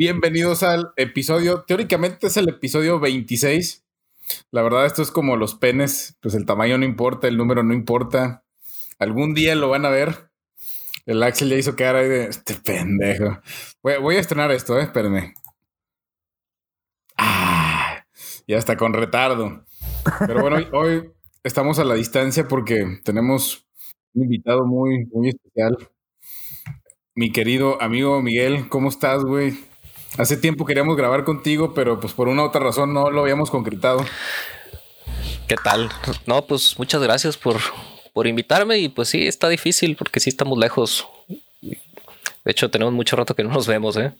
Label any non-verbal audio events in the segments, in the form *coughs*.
Bienvenidos al episodio, teóricamente es el episodio 26. La verdad, esto es como los penes, pues el tamaño no importa, el número no importa. Algún día lo van a ver. El Axel ya hizo cara de este pendejo. Voy, a estrenar esto, eh, espérenme. Ah, ya está con retardo. Pero bueno, *laughs* hoy, estamos a la distancia porque tenemos un invitado muy, muy especial. Mi querido amigo Miguel, ¿cómo estás, güey? Hace tiempo queríamos grabar contigo, pero pues por una u otra razón no lo habíamos concretado. ¿Qué tal? No, pues muchas gracias por, por invitarme y pues sí, está difícil porque sí estamos lejos. De hecho, tenemos mucho rato que no nos vemos, ¿eh?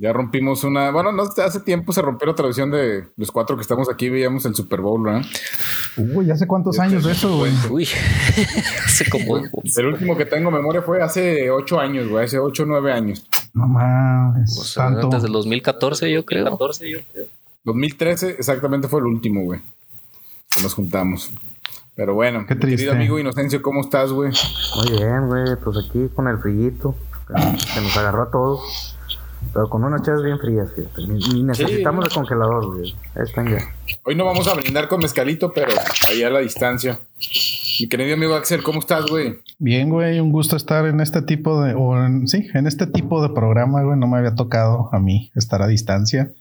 Ya rompimos una. Bueno, no, hace tiempo se rompió la tradición de los cuatro que estamos aquí, veíamos el Super Bowl, ¿verdad? Uy, ¿hace cuántos años de eso, güey? Uy, *laughs* hace como. El último que tengo memoria fue hace ocho años, güey, hace ocho o nueve años. No mames. O sea, antes del 2014, yo creo. 2014, yo creo. 2013, exactamente fue el último, güey. Nos juntamos. Pero bueno, Qué triste. querido amigo Inocencio, ¿cómo estás, güey? Muy bien, güey. Pues aquí con el frillito que nos agarró a todos. Pero con unas chas bien frías, fíjate. Ni, necesitamos el congelador, güey. Están ya. Hoy no vamos a brindar con mezcalito, pero ahí a la distancia. Mi querido amigo Axel, ¿cómo estás, güey? Bien, güey, un gusto estar en este tipo de, o en, sí, en este tipo de programa, güey. No me había tocado a mí estar a distancia,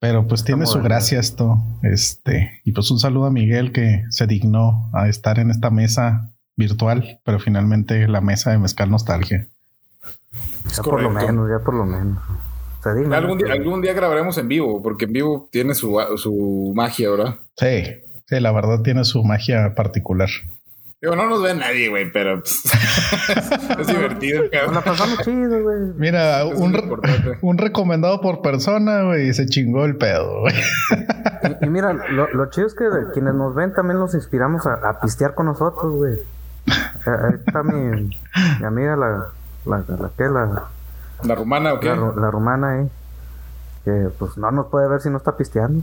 pero pues tiene su gracia esto. Este, y pues un saludo a Miguel que se dignó a estar en esta mesa virtual, pero finalmente la mesa de Mezcal Nostalgia. Ya por lo menos, ya por lo menos. algún, día, algún día grabaremos en vivo, porque en vivo tiene su, su magia, ¿verdad? Sí, sí, la verdad tiene su magia particular. Digo, no nos ve nadie, güey, pero pues, *laughs* es divertido. Cabrón. La pasamos chido, güey. Mira, un, un, recomendado por persona, güey, se chingó el pedo, güey. Y, mira, lo, chido es que quienes nos ven también nos inspiramos a, pistear con nosotros, güey. Ahí está mi, mi amiga, la, la, la, ¿qué? La, ¿La rumana o qué? La, rumana, eh. Que pues no nos puede ver si no está pisteando.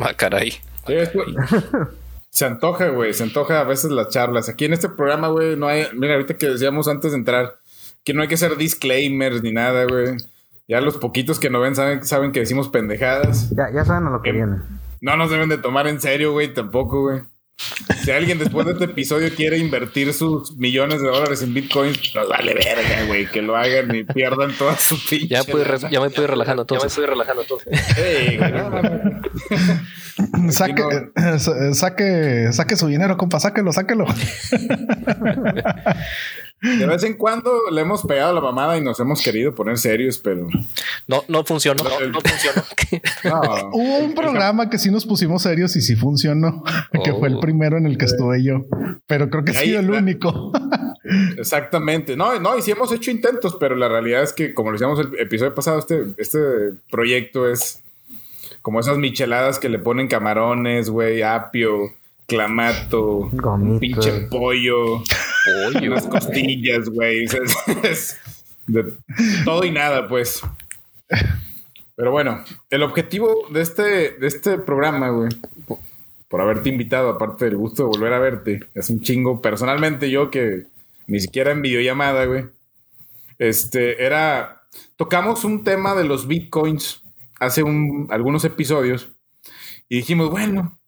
Ah, caray. *laughs* se antoja, güey. Se antoja a veces las charlas. Aquí en este programa, güey, no hay. Mira, ahorita que decíamos antes de entrar, que no hay que hacer disclaimers ni nada, güey. Ya los poquitos que nos ven saben, saben que decimos pendejadas. Ya, ya saben a lo que viene. No nos deben de tomar en serio, güey, tampoco, güey. Si alguien después de este episodio quiere invertir sus millones de dólares en bitcoins, nos vale verga, güey, que lo hagan y pierdan toda su pinche. Ya, ya me estoy relajando todo. Ya me estoy relajando todo. Hey, *laughs* saque, saque, saque su dinero, compa, sáquelo, sáquelo. *laughs* De vez en cuando le hemos pegado la mamada y nos hemos querido poner serios, pero. No, no funcionó. No, funcionó. *laughs* Hubo un programa que sí nos pusimos serios y sí funcionó, que fue el oh. primero en el que estuve yo. Pero creo que ha sido el único. Exactamente. No, no, y sí hemos hecho intentos, pero la realidad es que, como lo decíamos el episodio pasado, este, este proyecto es como esas micheladas que le ponen camarones, güey, apio, clamato, pinche pollo, pollo, unas costillas, güey. Es, de todo y nada, pues. Pero bueno, el objetivo de este, de este programa, güey, por haberte invitado, aparte del gusto de volver a verte, es un chingo. Personalmente, yo que ni siquiera en videollamada, güey, este, era. Tocamos un tema de los bitcoins hace un, algunos episodios y dijimos, bueno,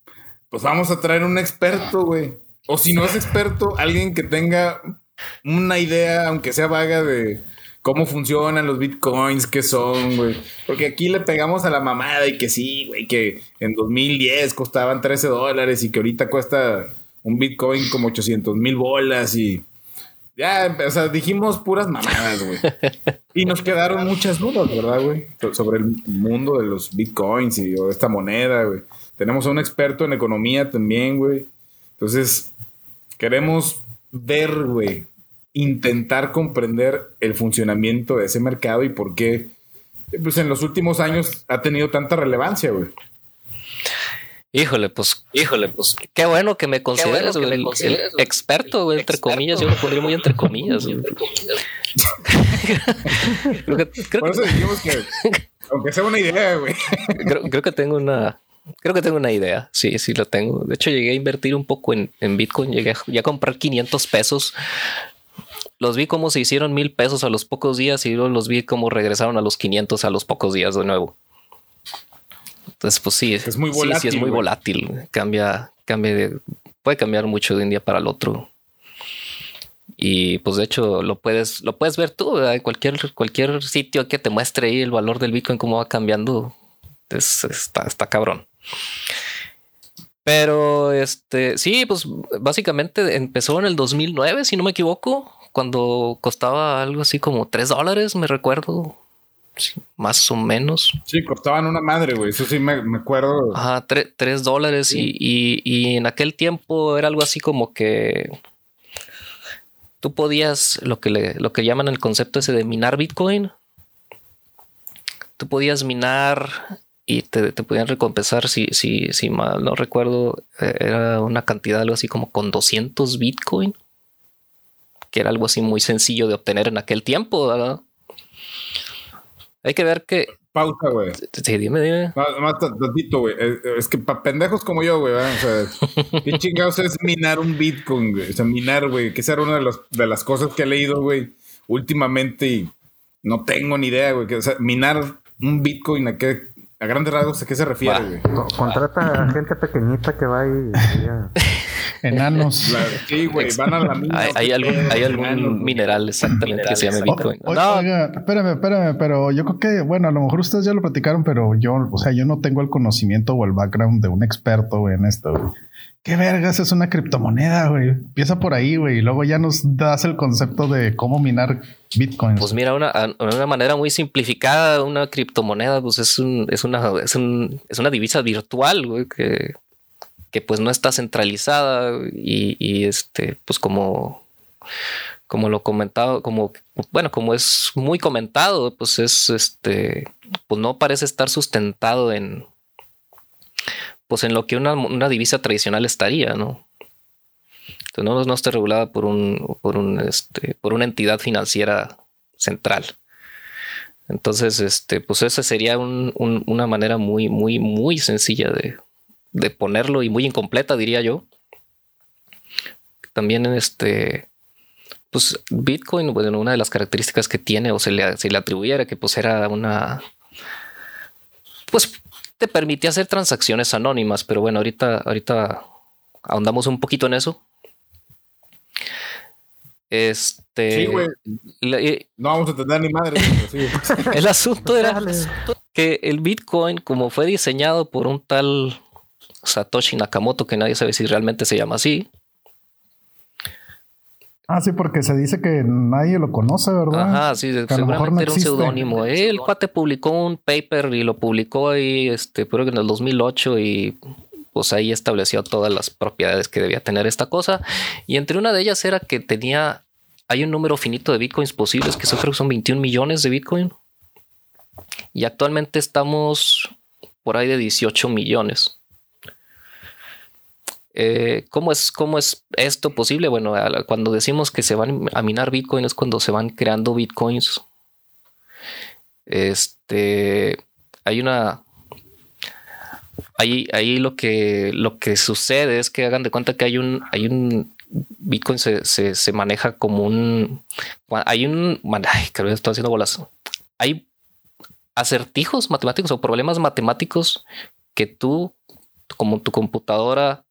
pues vamos a traer un experto, güey. O si no es experto, alguien que tenga una idea, aunque sea vaga, de cómo funcionan los bitcoins, qué son, güey. Porque aquí le pegamos a la mamada y que sí, güey, que en 2010 costaban 13 dólares y que ahorita cuesta un bitcoin como 800 mil bolas y ya, o sea, dijimos puras mamadas, güey. Y nos quedaron muchas dudas, ¿verdad, güey? Sobre el mundo de los bitcoins y de esta moneda, güey. Tenemos a un experto en economía también, güey. Entonces, queremos ver, güey, intentar comprender el funcionamiento de ese mercado y por qué, pues en los últimos años ha tenido tanta relevancia, güey. Híjole, pues, híjole, pues, qué bueno que me consideres, el, experto, güey, entre comillas, yo lo pondría muy entre comillas. Por eso dijimos que, aunque sea una idea, güey. creo, que tengo una, creo que tengo una idea. Sí, sí lo tengo. De hecho, llegué a invertir un poco en, Bitcoin. Llegué a, a comprar 500 pesos los vi como se hicieron mil pesos a los pocos días y luego los vi como regresaron a los 500 a los pocos días de nuevo. Entonces, pues sí, es muy volátil. Sí, es muy volátil. Cambia, cambia puede cambiar mucho de un día para el otro. Y pues de hecho lo puedes, lo puedes ver tú, en cualquier, cualquier sitio que te muestre ahí el valor del Bitcoin, cómo va cambiando. está, está cabrón. Pero este, sí, pues básicamente empezó en el 2009, si no me equivoco, cuando costaba algo así como 3 dólares, me recuerdo. Más o menos. Sí, costaban una madre, güey. Eso sí me, acuerdo. Ajá, 3 dólares. Y, y, en aquel tiempo era algo así como que tú podías, lo que, le, lo que llaman el concepto ese de minar Bitcoin. Tú podías minar y te, te, podían recompensar, si, si, si mal no recuerdo, eh, era una cantidad algo así como con 200 Bitcoin, que era algo así muy sencillo de obtener en aquel tiempo, ¿verdad? Hay que ver que... Pausa, güey. Sí, dime, dime. Más, tantito, güey. Es que para pendejos como yo, güey, o sea, *laughs* ¿qué chingados es minar un Bitcoin, güey? O sea, minar, güey, que esa era una de, los, de las cosas que he leído, güey, últimamente y no tengo ni idea, güey. O sea, minar un Bitcoin, ¿a qué, a grandes rasgos, ¿a qué se refiere, güey? Contrata a gente pequeñita que va y... *laughs* Enanos. sí, güey, van a la mina. Hay, algún, hay algún mineral exactamente que se llama Bitcoin. no. Oiga, espérame, espérame, pero yo creo que, bueno, a lo mejor ustedes ya lo platicaron, pero yo, o sea, yo no tengo el conocimiento o el background de un experto en esto, güey. ¿Qué vergas es una criptomoneda, güey? Empieza por ahí, güey, y luego ya nos das el concepto de cómo minar Bitcoin. Pues mira, una, una manera muy simplificada, una criptomoneda, pues es, un, es, una, es, un, es una divisa virtual, güey, que, que pues no está centralizada y, este, pues como, como lo comentado, como, bueno, como es muy comentado, pues es, este, pues no parece estar sustentado en pues en lo que una, divisa tradicional estaría, ¿no? Entonces no, no está regulada por un, por un, este, por una entidad financiera central. Entonces, este, pues esa sería una manera muy, muy, muy sencilla de, de, ponerlo y muy incompleta, diría yo. También, este, pues Bitcoin, bueno, una de las características que tiene o se le, se le atribuyera que pues era una, pues te permitía hacer transacciones anónimas, pero bueno, ahorita, ahorita ahondamos un poquito en eso. Este. Sí, güey. no vamos a entender ni madre. *laughs* el asunto era que el Bitcoin, como fue diseñado por un tal Satoshi Nakamoto, que nadie sabe si realmente se llama así, Ah, sí, porque se dice que nadie lo conoce, ¿verdad? Ajá, sí, seguramente era un seudónimo. El cuate publicó un paper y lo publicó ahí, este, creo que en el 2008 y pues ahí estableció todas las propiedades que debía tener esta cosa. Y entre una de ellas era que tenía, hay un número finito de bitcoins posibles, que creo que son 21 millones de bitcoin. Y actualmente estamos por ahí de 18 millones. Eh, ¿cómo, es, ¿Cómo es esto posible? Bueno, cuando decimos que se van a minar Bitcoin es cuando se van creando Bitcoins. Este, hay una... Ahí, ahí lo, que, lo que sucede es que hagan de cuenta que hay un, hay un Bitcoin se, se, maneja como un. Hay un. Ay, creo que estoy haciendo bolas. Hay acertijos matemáticos o problemas matemáticos que tú, como tu computadora,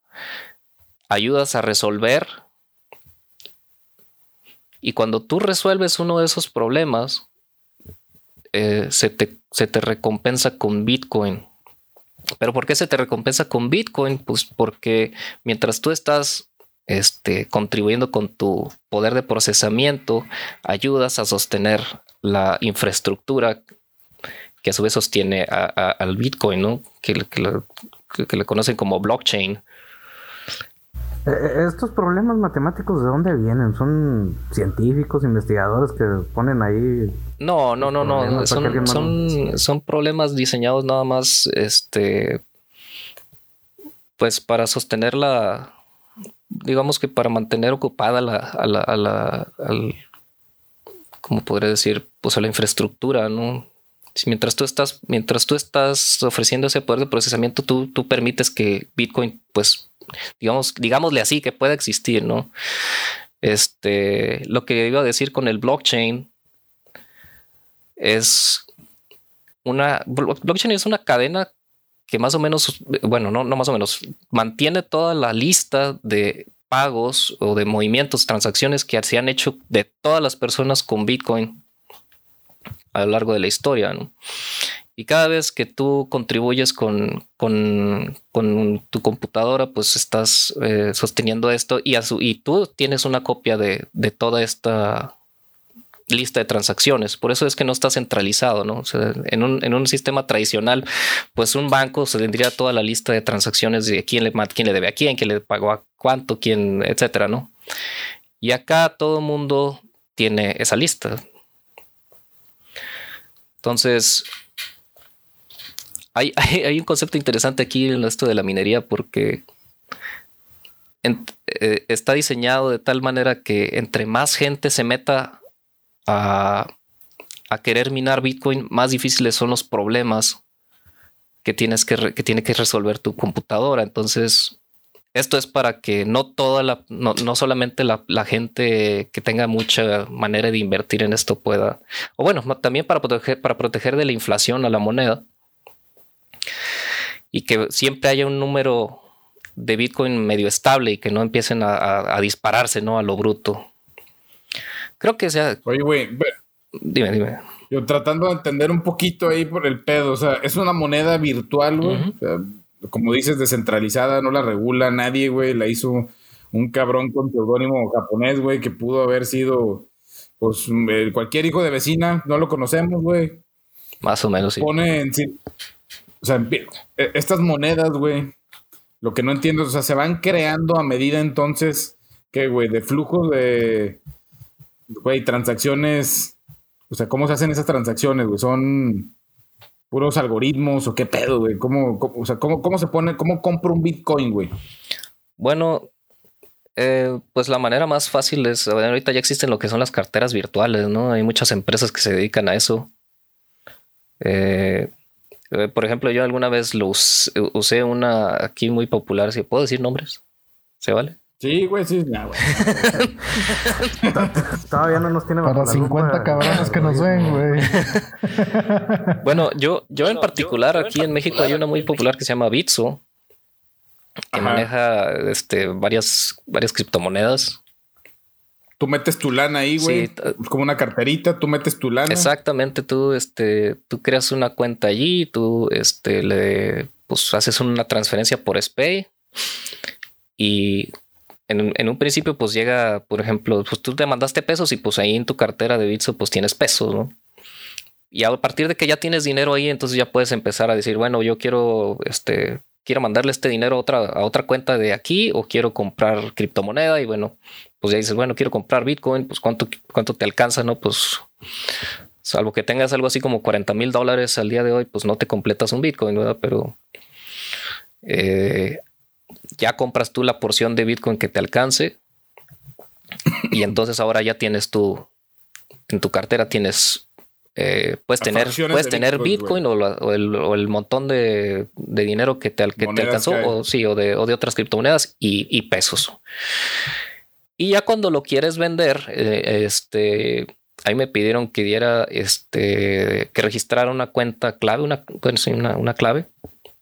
ayudas a resolver. Y cuando tú resuelves uno de esos problemas, eh, se, te, se te recompensa con Bitcoin. ¿Pero por qué se te recompensa con Bitcoin? Pues porque mientras tú estás este, contribuyendo con tu poder de procesamiento, ayudas a sostener la infraestructura que a su vez sostiene al Bitcoin, ¿no? que, que, le conocen como blockchain. Eh, eh, ¿Estos problemas matemáticos de dónde vienen? ¿Son científicos, investigadores que ponen ahí? No, no, no, no. Son, son, son, problemas diseñados nada más, este, pues para sostener la, digamos que para mantener ocupada la, a la, a la, al, como podría decir, pues a la infraestructura, ¿no? mientras tú estás, mientras tú estás ofreciendo ese poder de procesamiento, tú, tú permites que Bitcoin, pues, digamos, digámosle así, que pueda existir, ¿no? Este, lo que iba a decir con el blockchain es una blockchain es una cadena que más o menos, bueno, no, no más o menos, mantiene toda la lista de pagos o de movimientos, transacciones que se han hecho de todas las personas con Bitcoin a lo largo de la historia. Y cada vez que tú contribuyes con, con, tu computadora, pues estás eh, sosteniendo esto y, y tú tienes una copia de, de toda esta lista de transacciones. Por eso es que no está centralizado, ¿no? en, un, sistema tradicional, pues un banco se tendría toda la lista de transacciones de quién le, quién le debe a quién, quién le pagó a cuánto, quién, etcétera, ¿no? Y acá todo mundo tiene esa lista. Entonces, *laughs* hay, un concepto interesante aquí en esto de la minería porque eh, está diseñado de tal manera que entre más gente se meta a, querer minar Bitcoin, más difíciles son los problemas que tienes que, tiene que resolver tu computadora. Entonces, esto es para que no toda la, no, solamente la, gente que tenga mucha manera de invertir en esto pueda, o bueno, también para proteger, para proteger de la inflación a la moneda y que siempre haya un número de Bitcoin medio estable y que no empiecen a, a dispararse, ¿no? A lo bruto. Creo que sea. Oye, güey. Dime, dime. Yo tratando de entender un poquito ahí por el pedo. O sea, es una moneda virtual, güey. como dices, descentralizada, no la regula nadie, güey. La hizo un cabrón con seudónimo japonés, güey, que pudo haber sido, pues, cualquier hijo de vecina. No lo conocemos, güey. Más o menos, sí. Pone en sí. O sea, e, estas monedas, güey. Lo que no entiendo, o sea, se van creando a medida entonces, que, güey, de flujo de güey, transacciones, o sea, ¿cómo se hacen esas transacciones, güey? ¿Son puros algoritmos o qué pedo, güey? ¿Cómo, o sea, ¿cómo, se pone, cómo compro un Bitcoin, güey? Bueno, eh, pues la manera más fácil es, ahorita ya existen lo que son las carteras virtuales, ¿no? Hay muchas empresas que se dedican a eso. Eh, por ejemplo, yo alguna vez lo usé una aquí muy popular, si puedo decir nombres, ¿se vale? Sí, güey, sí. *laughs* Todavía no nos tiene Para 50 cabrones que nos ven, güey. *laughs* bueno, yo, yo en particular, aquí en México hay una muy popular que se llama Bitso, que maneja este, varias, varias criptomonedas. Tú metes tu lana ahí, güey. como una carterita, tú metes tu lana. Exactamente, tú, este, tú creas una cuenta allí, tú este, le pues, haces una transferencia por SPAY y en, un principio pues llega, por ejemplo, pues tú te mandaste pesos y pues ahí en tu cartera de Bitso pues tienes pesos, ¿no? Y a partir de que ya tienes dinero ahí, entonces ya puedes empezar a decir, bueno, yo quiero, este, quiero mandarle este dinero a otra, a otra cuenta de aquí o quiero comprar criptomoneda y bueno, pues ya dices, bueno, quiero comprar Bitcoin, pues cuánto, cuánto te alcanza, ¿no? Pues salvo que tengas algo así como 40 mil dólares al día de hoy, pues no te completas un Bitcoin, ¿verdad? Pero eh, ya compras tú la porción de Bitcoin que te alcance y entonces ahora ya tienes tu, en tu cartera tienes, eh, puedes tener, puedes tener Bitcoin, o, el, montón de, dinero que te, alcanzó, o sí, o de, otras criptomonedas y, pesos. Y ya cuando lo quieres vender, eh, este, ahí me pidieron que diera, este, que registrara una cuenta clave, una, una, una clave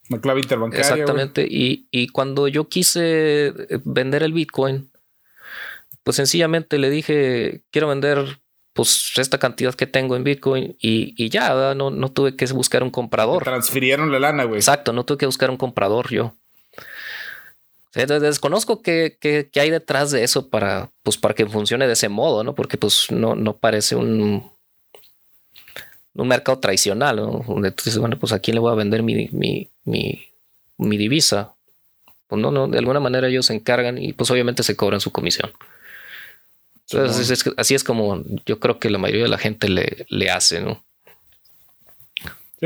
una clave interbancaria. Exactamente. Y, cuando yo quise vender el Bitcoin, pues sencillamente le dije, quiero vender pues esta cantidad que tengo en Bitcoin y, ya, no, no tuve que buscar un comprador. transfirieron la lana, güey. Exacto, no tuve que buscar un comprador yo. Desconozco qué, qué, hay detrás de eso para, pues, para que funcione de ese modo, ¿no? Porque pues no, no parece un, un mercado tradicional, ¿no? donde tú dices, bueno, pues a quién le voy a vender mi, mi, mi, divisa. Pues no, no, de alguna manera ellos se encargan y pues obviamente se cobran su comisión. Entonces, así es como yo creo que la mayoría de la gente le, le hace, ¿no?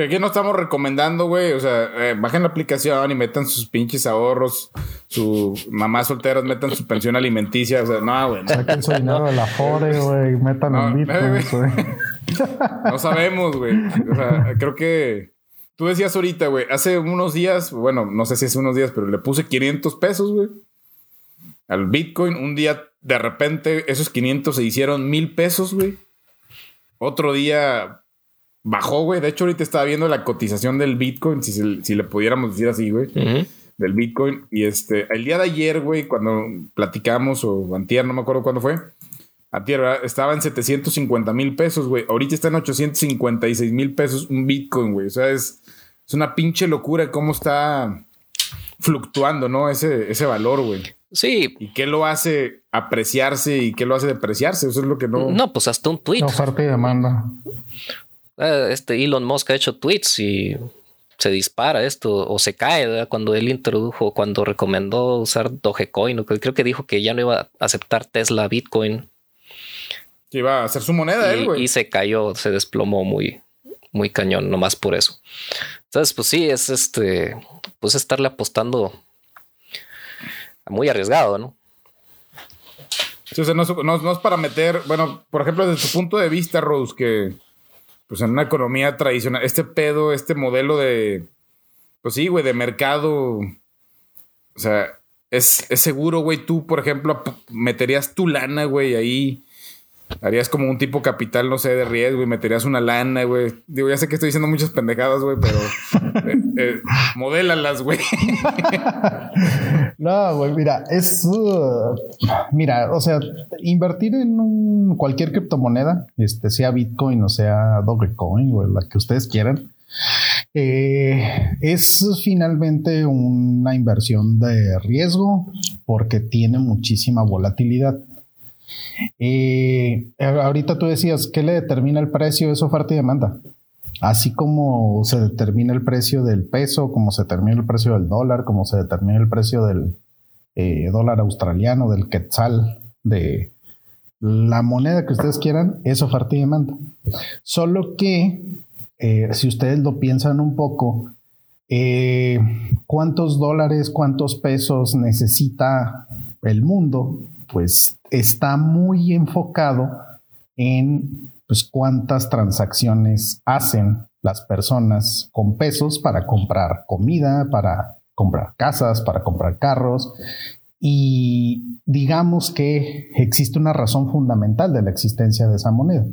aquí no estamos recomendando, güey. O sea, eh, bajen la aplicación y metan sus pinches ahorros. Su mamá solteras metan su pensión alimenticia. O sea, no, güey. Saquen su dinero de la Fore, güey. Metan no, un güey. No sabemos, güey. O sea, creo que tú decías ahorita, güey, hace unos días, bueno, no sé si hace unos días, pero le puse 500 pesos, güey. Al Bitcoin, un día de repente esos 500 se hicieron mil pesos, güey. Otro día bajó, güey. De hecho, ahorita estaba viendo la cotización del Bitcoin, si, si le pudiéramos decir así, güey. Del Bitcoin. Y este, el día de ayer, güey, cuando platicamos, o antier, no me acuerdo cuándo fue. Antier, ¿verdad? estaba en 750 mil pesos, güey. Ahorita está en 856 mil pesos un Bitcoin, güey. O sea, es, es una pinche locura cómo está fluctuando, ¿no? Ese, ese valor, güey. Sí. ¿Y qué lo hace apreciarse y qué lo hace depreciarse? Eso es lo que no. No, pues hasta un tweet. Oferta y demanda. Eh, este Elon Musk ha hecho tweets y se dispara esto o se cae cuando él introdujo, cuando recomendó usar Dogecoin. Creo que dijo que ya no iba a aceptar Tesla Bitcoin. Que iba a hacer su moneda, y, él, güey. Y se cayó, se desplomó muy, muy cañón, nomás por eso. Entonces, pues sí, es este, pues estarle apostando muy arriesgado, ¿no? Sí, o sea, no, no, es para meter, bueno, por ejemplo, desde tu punto de vista, Rose, que pues en una economía tradicional, este pedo, este modelo de, pues sí, güey, de mercado, o sea, es, es seguro, güey, tú, por ejemplo, meterías tu lana, güey, ahí Harías como un tipo capital, no sé, de riesgo y meterías una lana, güey. Digo, ya sé que estoy diciendo muchas pendejadas, güey, pero eh, eh, modélalas, güey. *laughs* no, güey, mira, es. Uh, mira, o sea, invertir en un, cualquier criptomoneda, este, sea Bitcoin o sea Dogecoin o la que ustedes quieran, eh, es finalmente una inversión de riesgo porque tiene muchísima volatilidad. Y ahorita tú decías, ¿qué le determina el precio? Es oferta y demanda. Así como se determina el precio del peso, como se determina el precio del dólar, como se determina el precio del eh, dólar australiano, del quetzal, de la moneda que ustedes quieran, es oferta y demanda. Solo que, eh, si ustedes lo piensan un poco, eh, ¿cuántos dólares, cuántos pesos necesita el mundo pues está muy enfocado en pues cuántas transacciones hacen las personas con pesos para comprar comida, para comprar casas, para comprar carros. Y digamos que existe una razón fundamental de la existencia de esa moneda.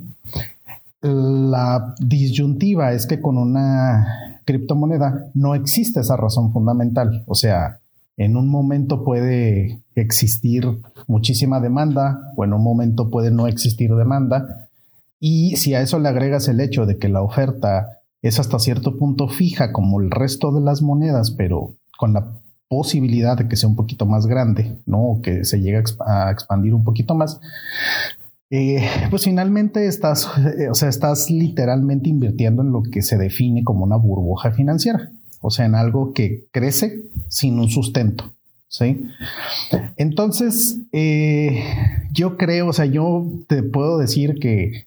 La disyuntiva es que con una criptomoneda no existe esa razón fundamental. O sea, en un momento puede existir muchísima demanda o en un momento puede no existir demanda. Y si a eso le agregas el hecho de que la oferta es hasta cierto punto fija como el resto de las monedas, pero con la posibilidad de que sea un poquito más grande, ¿no? O que se llegue a expandir un poquito más, eh, pues finalmente estás, eh, o sea, estás literalmente invirtiendo en lo que se define como una burbuja financiera o sea, en algo que crece sin un sustento. ¿sí? Entonces, eh, yo creo, o sea, yo te puedo decir que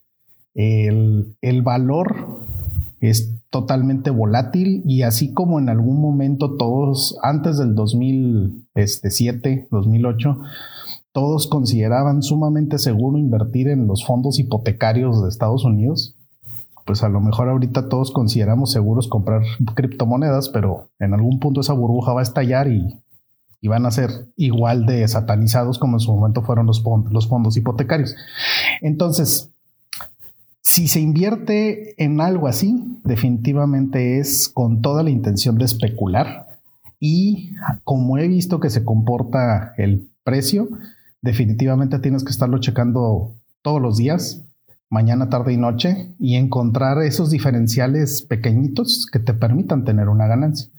el, valor es totalmente volátil y así como en algún momento todos, antes del 2007, 2008, todos consideraban sumamente seguro invertir en los fondos hipotecarios de Estados Unidos, pues a lo mejor ahorita todos consideramos seguros comprar criptomonedas, pero en algún punto esa burbuja va a estallar y, van a ser igual de satanizados como en su momento fueron los, los fondos hipotecarios. Entonces, si se invierte en algo así, definitivamente es con toda la intención de especular y como he visto que se comporta el precio, definitivamente tienes que estarlo checando todos los días mañana, tarde y noche y encontrar esos diferenciales pequeñitos que te permitan tener una ganancia.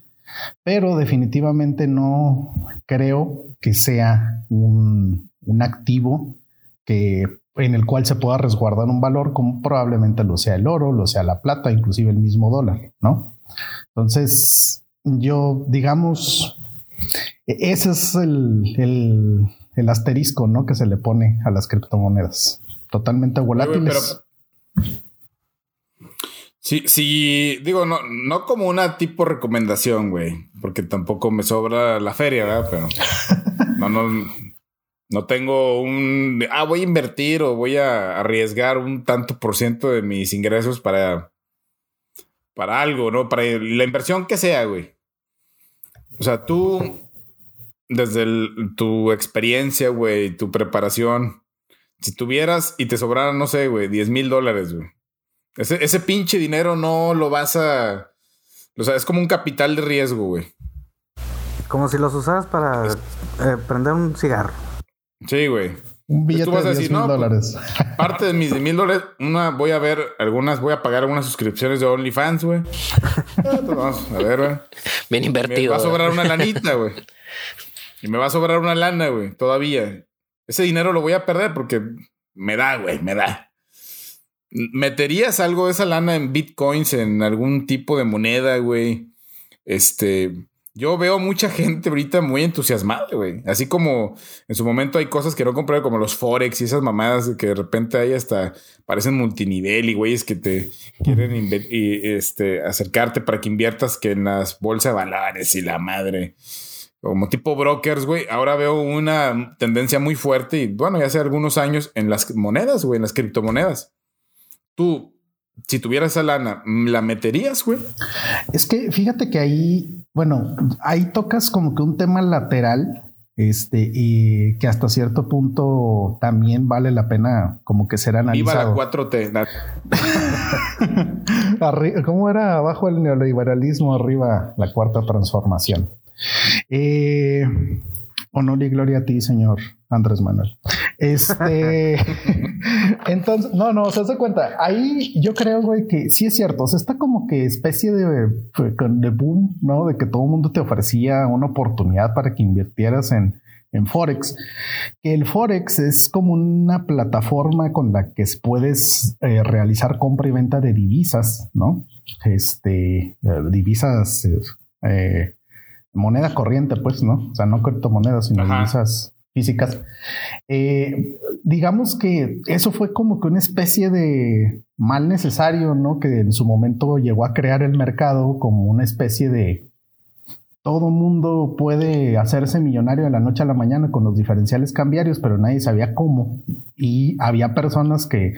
Pero definitivamente no creo que sea un, activo que, en el cual se pueda resguardar un valor como probablemente lo sea el oro, lo sea la plata, inclusive el mismo dólar, ¿no? Entonces, yo, digamos, ese es el, el asterisco, ¿no? Que se le pone a las criptomonedas totalmente volátiles. Sí, sí, digo, no, no como una tipo recomendación, güey, porque tampoco me sobra la feria, ¿verdad? Pero no, no, no tengo un, ah, voy a invertir o voy a arriesgar un tanto por ciento de mis ingresos para, para algo, ¿no? Para la inversión que sea, güey. O sea, tú, desde tu experiencia, güey, tu preparación, si tuvieras y te sobraran, no sé, güey, 10 mil dólares, güey. Ese, ese pinche dinero no lo vas a... O sea, es como un capital de riesgo, güey. Como si los usaras para eh, prender un cigarro. Sí, güey. Un billete de 10 mil pues, dólares. parte de mis 10 mil dólares, una voy a ver algunas, voy a pagar algunas suscripciones de OnlyFans, güey. Ah, pues vamos a ver, güey. Bien invertido. Me va a sobrar una lanita, güey. Y me va a sobrar una lana, güey, todavía. Ese dinero lo voy a perder porque me da, güey, me da. ¿Meterías algo de esa lana en bitcoins, en algún tipo de moneda, güey? Este, yo veo mucha gente ahorita muy entusiasmada, güey. Así como en su momento hay cosas que no compré, como los Forex y esas mamadas que de repente hay hasta parecen multinivel y güeyes que te quieren este, acercarte para que inviertas que en las bolsas de valores y la madre. Como tipo brokers, güey. Ahora veo una tendencia muy fuerte y bueno, ya hace algunos años en las monedas, güey, en las criptomonedas. Tú, si tuvieras esa lana, ¿la meterías, güey? Es que fíjate que ahí, bueno, ahí tocas como que un tema lateral, este, y que hasta cierto punto también vale la pena como que ser analizado. Viva la 4T. *laughs* ¿Cómo era abajo el neoliberalismo, arriba la cuarta transformación? Eh, honor y gloria a ti, señor Andrés Manuel. Este, *laughs* entonces, no, no, se hace cuenta. Ahí yo creo, güey, que sí es cierto. O sea, está como que especie de, de boom, ¿no? De que todo el mundo te ofrecía una oportunidad para que invirtieras en, en Forex. Que el Forex es como una plataforma con la que puedes eh, realizar compra y venta de divisas, ¿no? Este, eh, divisas, eh, moneda corriente, pues, ¿no? O sea, no criptomonedas, sino divisas físicas. Eh, digamos que eso fue como que una especie de mal necesario, ¿no? Que en su momento llegó a crear el mercado como una especie de todo mundo puede hacerse millonario de la noche a la mañana con los diferenciales cambiarios, pero nadie sabía cómo. Y había personas que,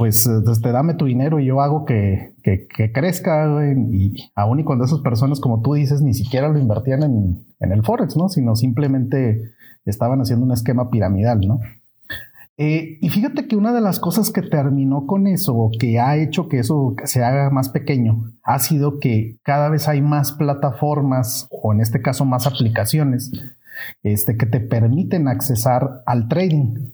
pues, te dame tu dinero y yo hago que, que, crezca. Y aún y cuando esas personas, como tú dices, ni siquiera lo invertían en, en el Forex, ¿no? Sino simplemente estaban haciendo un esquema piramidal, ¿no? Eh, y fíjate que una de las cosas que terminó con eso, o que ha hecho que eso se haga más pequeño, ha sido que cada vez hay más plataformas, o en este caso más aplicaciones, este, que te permiten accesar al trading.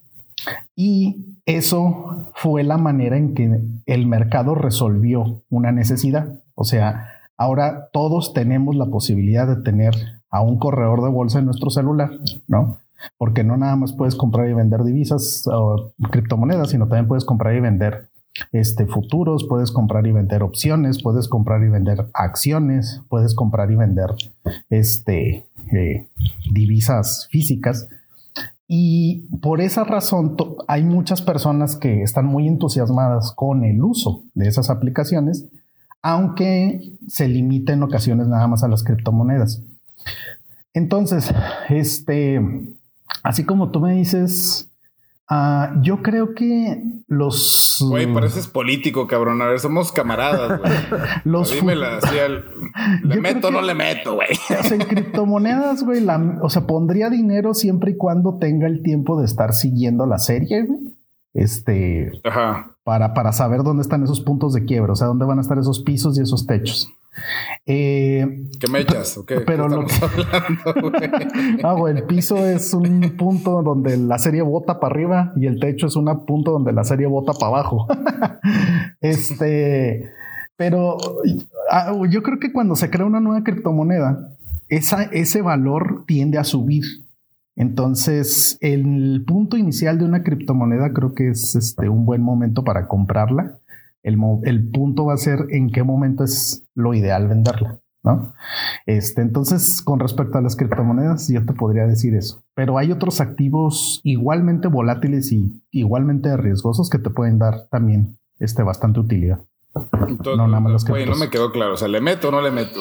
Y eso fue la manera en que el mercado resolvió una necesidad. O sea, ahora todos tenemos la posibilidad de tener a un corredor de bolsa en nuestro celular, ¿no? Porque no nada más puedes comprar y vender divisas o criptomonedas, sino también puedes comprar y vender este, futuros, puedes comprar y vender opciones, puedes comprar y vender acciones, puedes comprar y vender este, eh, divisas físicas. Y por esa razón hay muchas personas que están muy entusiasmadas con el uso de esas aplicaciones, aunque se limite en ocasiones nada más a las criptomonedas. Entonces, este, así como tú me dices, uh, yo creo que los. Güey, pareces político, cabrón. A ver, somos camaradas, güey. *laughs* los. Dímela, así al... *laughs* ¿Le meto o no le meto, güey? *laughs* en criptomonedas, güey, o sea, pondría dinero siempre y cuando tenga el tiempo de estar siguiendo la serie, güey. Este. Ajá. Para, para saber dónde están esos puntos de quiebra, o sea, dónde van a estar esos pisos y esos techos. Eh, ¿Qué me echas? Pero lo que... *laughs* ah, güey, el piso es un punto donde la serie bota para arriba y el techo es un punto donde la serie bota para abajo. *laughs* este, pero ah, yo creo que cuando se crea una nueva criptomoneda, esa, ese valor tiende a subir. Entonces, el punto inicial de una criptomoneda creo que es este, un buen momento para comprarla el, punto va a ser en qué momento es lo ideal venderla. ¿no? Este, entonces, con respecto a las criptomonedas, yo te podría decir eso. Pero hay otros activos igualmente volátiles y igualmente riesgosos que te pueden dar también este, bastante utilidad. no, nada más no me quedó claro. O sea, ¿le meto o no le meto?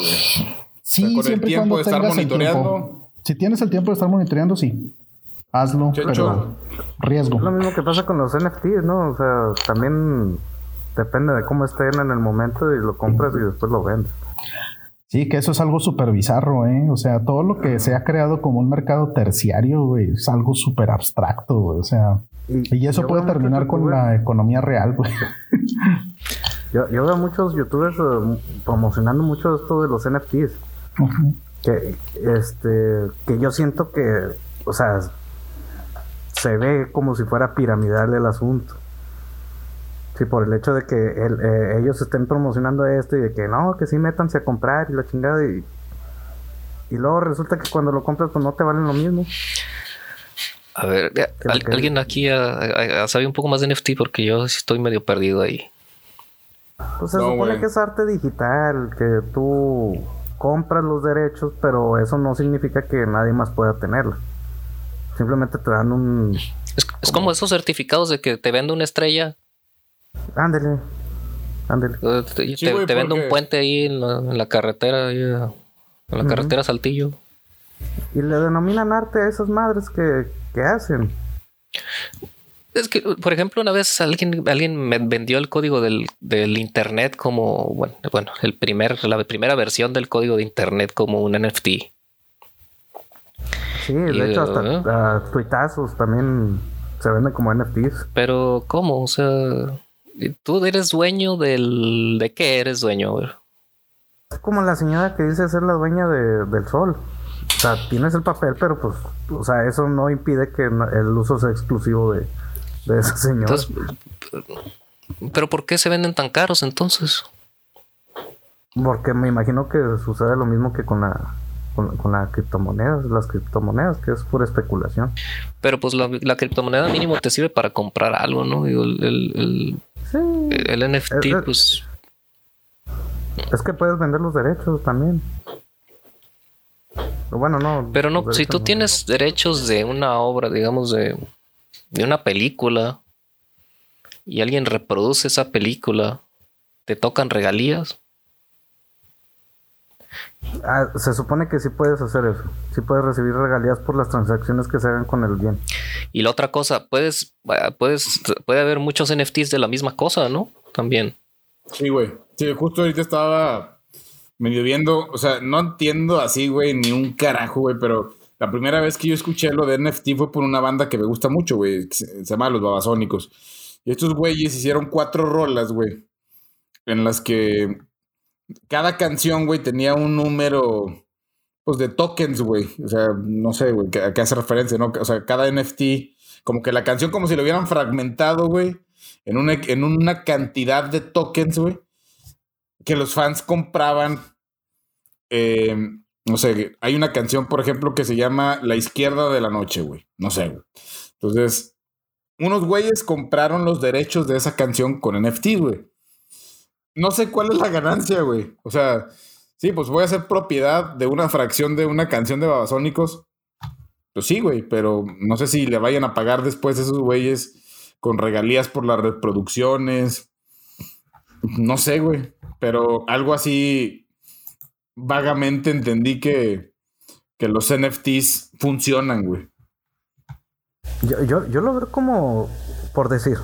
Sí, con el tiempo de estar monitoreando. Si tienes el tiempo de estar monitoreando, sí. Hazlo, pero riesgo. lo mismo que pasa con los NFTs, ¿no? O sea, también Depende de cómo estén en el momento y lo compras y después lo vendes. Sí, que eso es algo súper bizarro, ¿eh? O sea, todo lo que se ha creado como un mercado terciario, güey, es algo súper abstracto, güey. O sea, y, eso puede terminar con la economía real, güey. *laughs* Yo, yo, veo muchos youtubers eh, promocionando mucho esto de los NFTs. Que, este, que yo siento que, o sea, se ve como si fuera piramidal el asunto. Sí, por el hecho de que eh, ellos estén promocionando esto y de que no, que sí métanse a comprar y la chingada y, y luego resulta que cuando lo compras pues no te valen lo mismo. A ver, alguien aquí sabe un poco más de NFT porque yo estoy medio perdido ahí. Pues se supone que es arte digital, que tú compras los derechos, pero eso no significa que nadie más pueda tenerla. Simplemente te dan un... Es, como esos certificados de que te vende una estrella Ándele. Ándele. Te, vendo un puente ahí en la, carretera, en la carretera Saltillo. Y le denominan arte a esas madres que, hacen. Es que, por ejemplo, una vez alguien, alguien me vendió el código del, internet como, bueno, bueno, el primer, la primera versión del código de internet como un NFT. Sí, de hecho, hasta tuitazos también se venden como NFTs. Pero, ¿cómo? O sea, ¿Tú eres dueño del... ¿De qué eres dueño? Es como la señora que dice ser la dueña del sol. O sea, tienes el papel, pero pues, o sea, eso no impide que el uso sea exclusivo de, de esa señora. ¿Pero por qué se venden tan caros entonces? Porque me imagino que sucede lo mismo que con la con, las criptomonedas, las criptomonedas, que es pura especulación. Pero pues la, criptomoneda mínimo te sirve para comprar algo, ¿no? el, el NFT, pues. Es que puedes vender los derechos también. Pero bueno, no. Pero no, si tú tienes derechos de una obra, digamos, de, de una película, y alguien reproduce esa película, ¿te tocan regalías? Ah, se supone que sí puedes hacer eso. Sí puedes recibir regalías por las transacciones que se hagan con el bien. Y la otra cosa, puedes, puedes, puede haber muchos NFTs de la misma cosa, ¿no? También. Sí, güey. Sí, justo ahorita estaba medio viendo, o sea, no entiendo así, güey, ni un carajo, güey, pero la primera vez que yo escuché lo de NFT fue por una banda que me gusta mucho, güey, se llama Los Babasónicos. Y estos güeyes hicieron cuatro rolas, güey, en las que cada canción, güey, tenía un número, pues, de tokens, güey. O sea, no sé, güey, a qué hace referencia, ¿no? O sea, cada NFT, como que la canción como si lo hubieran fragmentado, güey, en una, en una cantidad de tokens, güey, que los fans compraban. Em, no sé, hay una canción, por ejemplo, que se llama La izquierda de la noche, güey. No sé, güey. Entonces, unos güeyes compraron los derechos de esa canción con NFT, güey no sé cuál es la ganancia, güey. O sea, sí, pues voy a ser propiedad de una fracción de una canción de Babasónicos. Pues sí, güey, pero no sé si le vayan a pagar después esos güeyes con regalías por las reproducciones. No sé, güey, pero algo así vagamente entendí que, que los NFTs funcionan, güey. Yo, yo, yo lo veo como, por decir,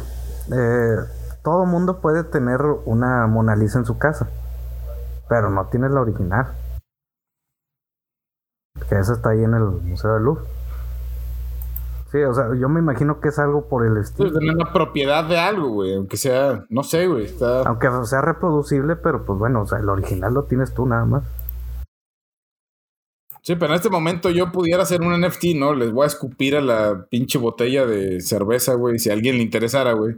eh, todo mundo puede tener una Mona Lisa en su casa, pero no tiene la original. Que esa está ahí en el Museo de Louvre. Sí, o sea, yo me imagino que es algo por el estilo. tener la propiedad de algo, güey, aunque sea, no sé, güey. Está... Aunque sea reproducible, pero pues bueno, o sea, el original lo tienes tú nada más. Sí, pero en este momento yo pudiera hacer un NFT, ¿no? Les voy a escupir a la pinche botella de cerveza, güey, si a alguien le interesara, güey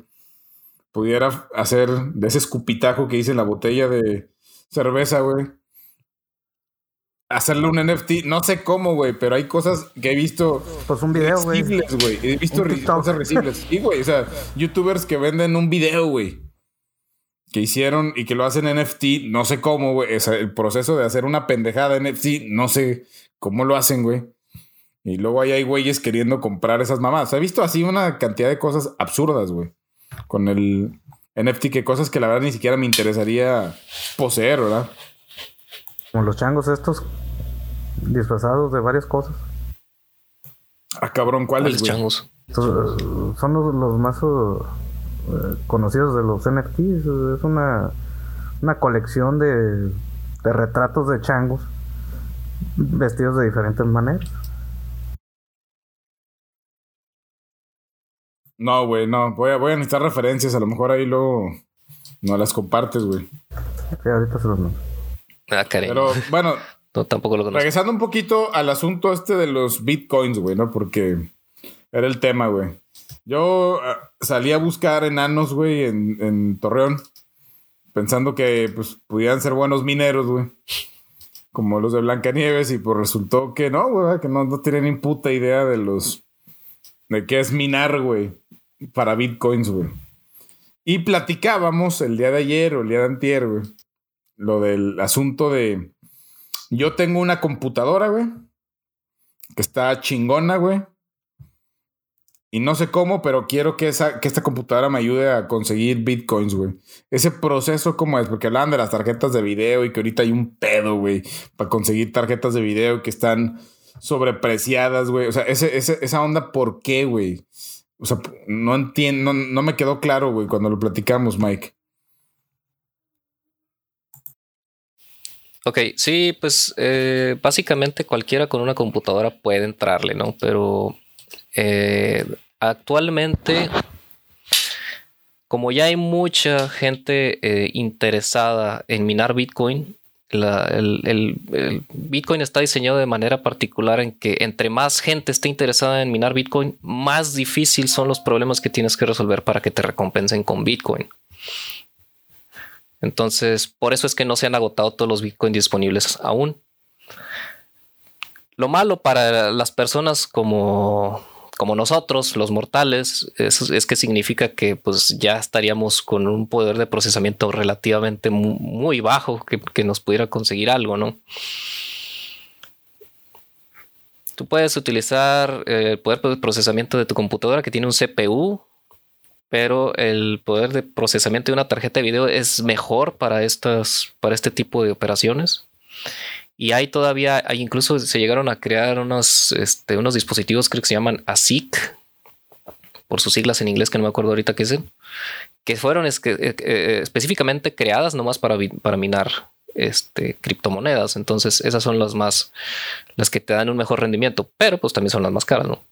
pudiera hacer de ese escupitajo que hice en la botella de cerveza, güey. Hacerle un NFT, no sé cómo, güey, pero hay cosas que he visto. Pues un video, güey. He visto cosas recibles. Sí, güey, o sea, youtubers que venden un video, güey. Que hicieron y que lo hacen NFT, no sé cómo, güey. el proceso de hacer una pendejada NFT, no sé cómo lo hacen, güey. Y luego ahí hay güeyes queriendo comprar esas mamás. he visto así una cantidad de cosas absurdas, güey con el NFT, que cosas que la verdad ni siquiera me interesaría poseer, ¿verdad? Como los changos estos disfrazados de varias cosas. Ah, cabrón, ¿cuáles changos? Son los, más uh, conocidos de los NFTs. Es una, una colección de de retratos de changos vestidos de diferentes maneras. No, güey, no. Voy a, voy a necesitar referencias. A lo mejor ahí luego no las compartes, güey. Sí, ahorita se los mando. Ah, cariño. Pero bueno, *laughs* No, tampoco lo conozco. regresando un poquito al asunto este de los bitcoins, güey, ¿no? Porque era el tema, güey. Yo ah, salí a buscar enanos, güey, en, en Torreón, pensando que pues pudieran ser buenos mineros, güey. Como los de Blancanieves, y pues resultó que no, güey, que no, no tienen ni puta idea de los. de qué es minar, güey, para bitcoins, güey. Y platicábamos el día de ayer o el día de antier, güey, lo del asunto de. Yo tengo una computadora, güey, que está chingona, güey. Y no sé cómo, pero quiero que, esa, que esta computadora me ayude a conseguir bitcoins, güey. Ese proceso, ¿cómo es? Porque hablaban de las tarjetas de video y que ahorita hay un pedo, güey, para conseguir tarjetas de video que están sobrepreciadas, güey. O sea, ese, ese- esa onda, ¿por qué, güey? O sea, no entiendo, no, no me quedó claro, güey, cuando lo platicamos, Mike. Ok, sí, pues eh, básicamente cualquiera con una computadora puede entrarle, ¿no? Pero eh, actualmente, como ya hay mucha gente eh, interesada en minar Bitcoin, el Bitcoin está diseñado de manera particular en que entre más gente esté interesada en minar Bitcoin, más difícil son los problemas que tienes que resolver para que te recompensen con Bitcoin. Entonces, por eso es que no se han agotado todos los Bitcoin disponibles aún. Lo malo para las personas como, como nosotros, los mortales, es, es que significa que pues ya estaríamos con un poder de procesamiento relativamente mu- muy, bajo que, que nos pudiera conseguir algo, ¿no? Tú puedes utilizar eh, el poder de procesamiento de tu computadora que tiene un CPU, pero el poder de procesamiento de una tarjeta de video es mejor para estas para este tipo de operaciones y hay todavía hay incluso se llegaron a crear unos este, unos dispositivos creo que se llaman ASIC por sus siglas en inglés que no me acuerdo ahorita qué es que fueron eh, eh, específicamente creadas nomás para, para minar este, criptomonedas. Entonces esas son las más las que te dan un mejor rendimiento pero pues también son las más caras no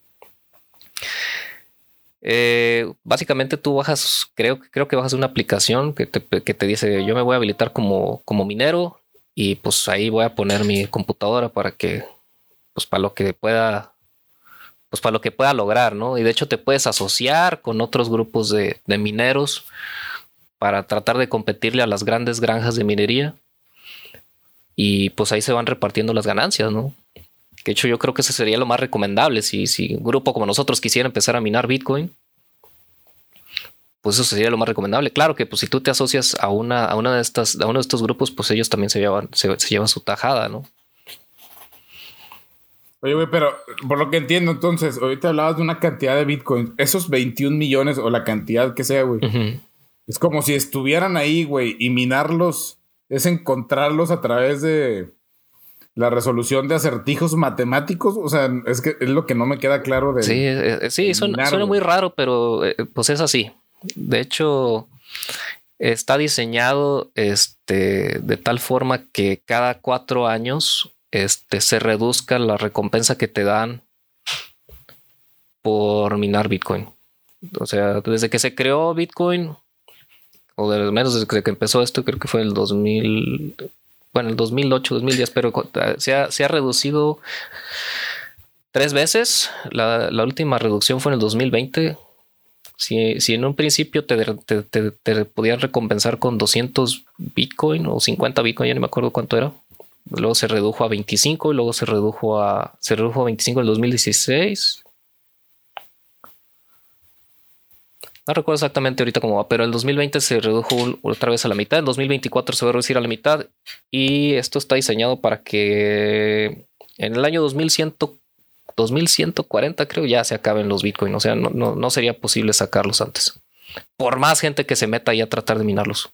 eh, básicamente tú bajas, creo, creo que bajas una aplicación que te, que te dice yo me voy a habilitar como, como minero y pues ahí voy a poner mi computadora para que, pues para lo que pueda, pues para lo que pueda lograr, ¿no? Y de hecho te puedes asociar con otros grupos de, de mineros para tratar de competirle a las grandes granjas de minería y pues ahí se van repartiendo las ganancias, ¿no? Que de hecho yo creo que eso sería lo más recomendable. Si, si un grupo como nosotros quisiera empezar a minar Bitcoin, pues eso sería lo más recomendable. Claro que pues si tú te asocias a una, a una de estas, a uno de estos grupos, pues ellos también se llevan, se, se llevan su tajada, ¿no? Oye, güey, pero por lo que entiendo, entonces, ahorita hablabas de una cantidad de bitcoins. Esos 21 millones o la cantidad que sea, güey. Es como si estuvieran ahí, güey, y minarlos es encontrarlos a través de la resolución de acertijos matemáticos. O sea, es que es lo que no me queda claro de. Sí, eh, eh, sí, suena, minar, suena muy raro, pero eh, pues es así. De hecho, está diseñado este, de tal forma que cada cuatro años este, se reduzca la recompensa que te dan por minar Bitcoin. O sea, desde que se creó Bitcoin, o de menos desde que empezó esto, creo que fue el 2000, bueno, el 2008, 2010, pero se ha, se ha reducido tres veces. La, la última reducción fue en el 2020. Si, en un principio te, te, te, te, podían recompensar con 200 Bitcoin o 50 Bitcoin, ya no me acuerdo cuánto era. Luego se redujo a 25 y luego se redujo a, se redujo a 25 en el 2016. No recuerdo exactamente ahorita cómo va, pero el 2020 se redujo otra vez a la mitad. El 2024 se va a reducir a la mitad. Y esto está diseñado para que en el año 2100, 2140 creo ya se acaben los Bitcoin. O sea, no, no, no sería posible sacarlos antes. Por más gente que se meta ahí a tratar de minarlos.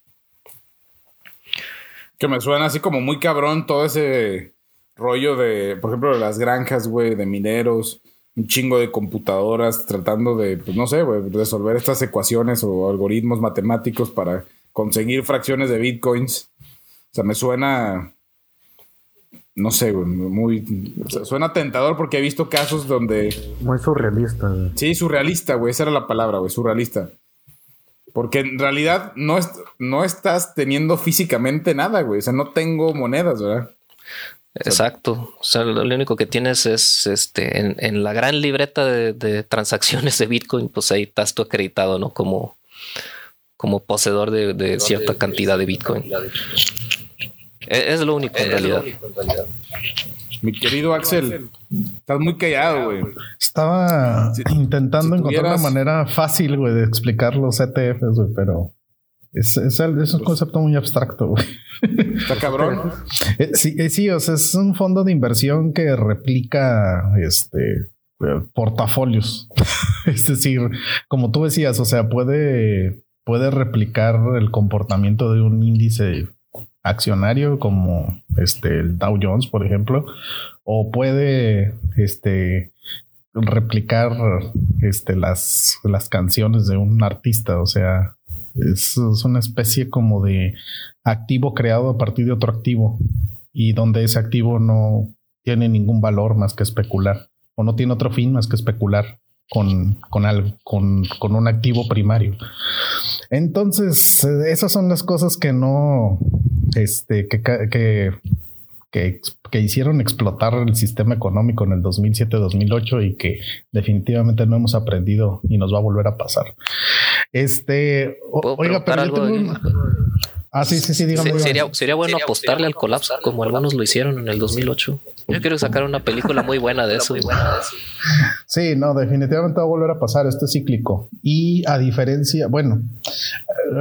Que me suena así como muy cabrón todo ese rollo de, por ejemplo, de las granjas, güey, de mineros, un chingo de computadoras tratando de, pues no sé, güey, resolver estas ecuaciones o algoritmos matemáticos para conseguir fracciones de bitcoins. O sea, me suena no sé, güey, muy... suena tentador porque he visto casos donde... Muy surrealista. Güey. Sí, surrealista, güey, esa era la palabra, güey, surrealista. Porque en realidad no, no estás teniendo físicamente nada, güey. O sea, no tengo monedas, ¿verdad? Exacto. O sea, lo, único que tienes es este en, la gran libreta de, transacciones de Bitcoin, pues ahí estás tú acreditado, ¿no? Como, como poseedor de, cierta cantidad de Bitcoin. E, es, lo único en realidad. Mi querido Axel, estás muy callado, güey. Estaba intentando encontrar una manera fácil, güey, de explicar los ETFs, güey, pero es, es, un concepto muy abstracto, güey. Está cabrón. Eh, sí, eh, sí, o sea, es un fondo de inversión que replica este portafolios. *laughs* es decir, como tú decías, o sea, puede, puede replicar el comportamiento de un índice accionario como este el Dow Jones, por ejemplo, o puede este replicar este las, las canciones de un artista, o sea, es, una especie como de activo creado a partir de otro activo y donde ese activo no tiene ningún valor más que especular o no tiene otro fin más que especular con, con, algo, con, con un activo primario. Entonces, esas son las cosas que no, este, que, que, que, que, hicieron explotar el sistema económico en el 2007-2008 y que definitivamente no hemos aprendido y nos va a volver a pasar. Este, oiga, pero yo Ah, sí, sí, sí, dígame. sería, sería bueno apostarle al colapso como algunos lo hicieron en el 2008. Yo quiero sacar una película *laughs* muy buena de eso. Sí, no, definitivamente va a volver a pasar. Esto es cíclico. Y a diferencia, bueno,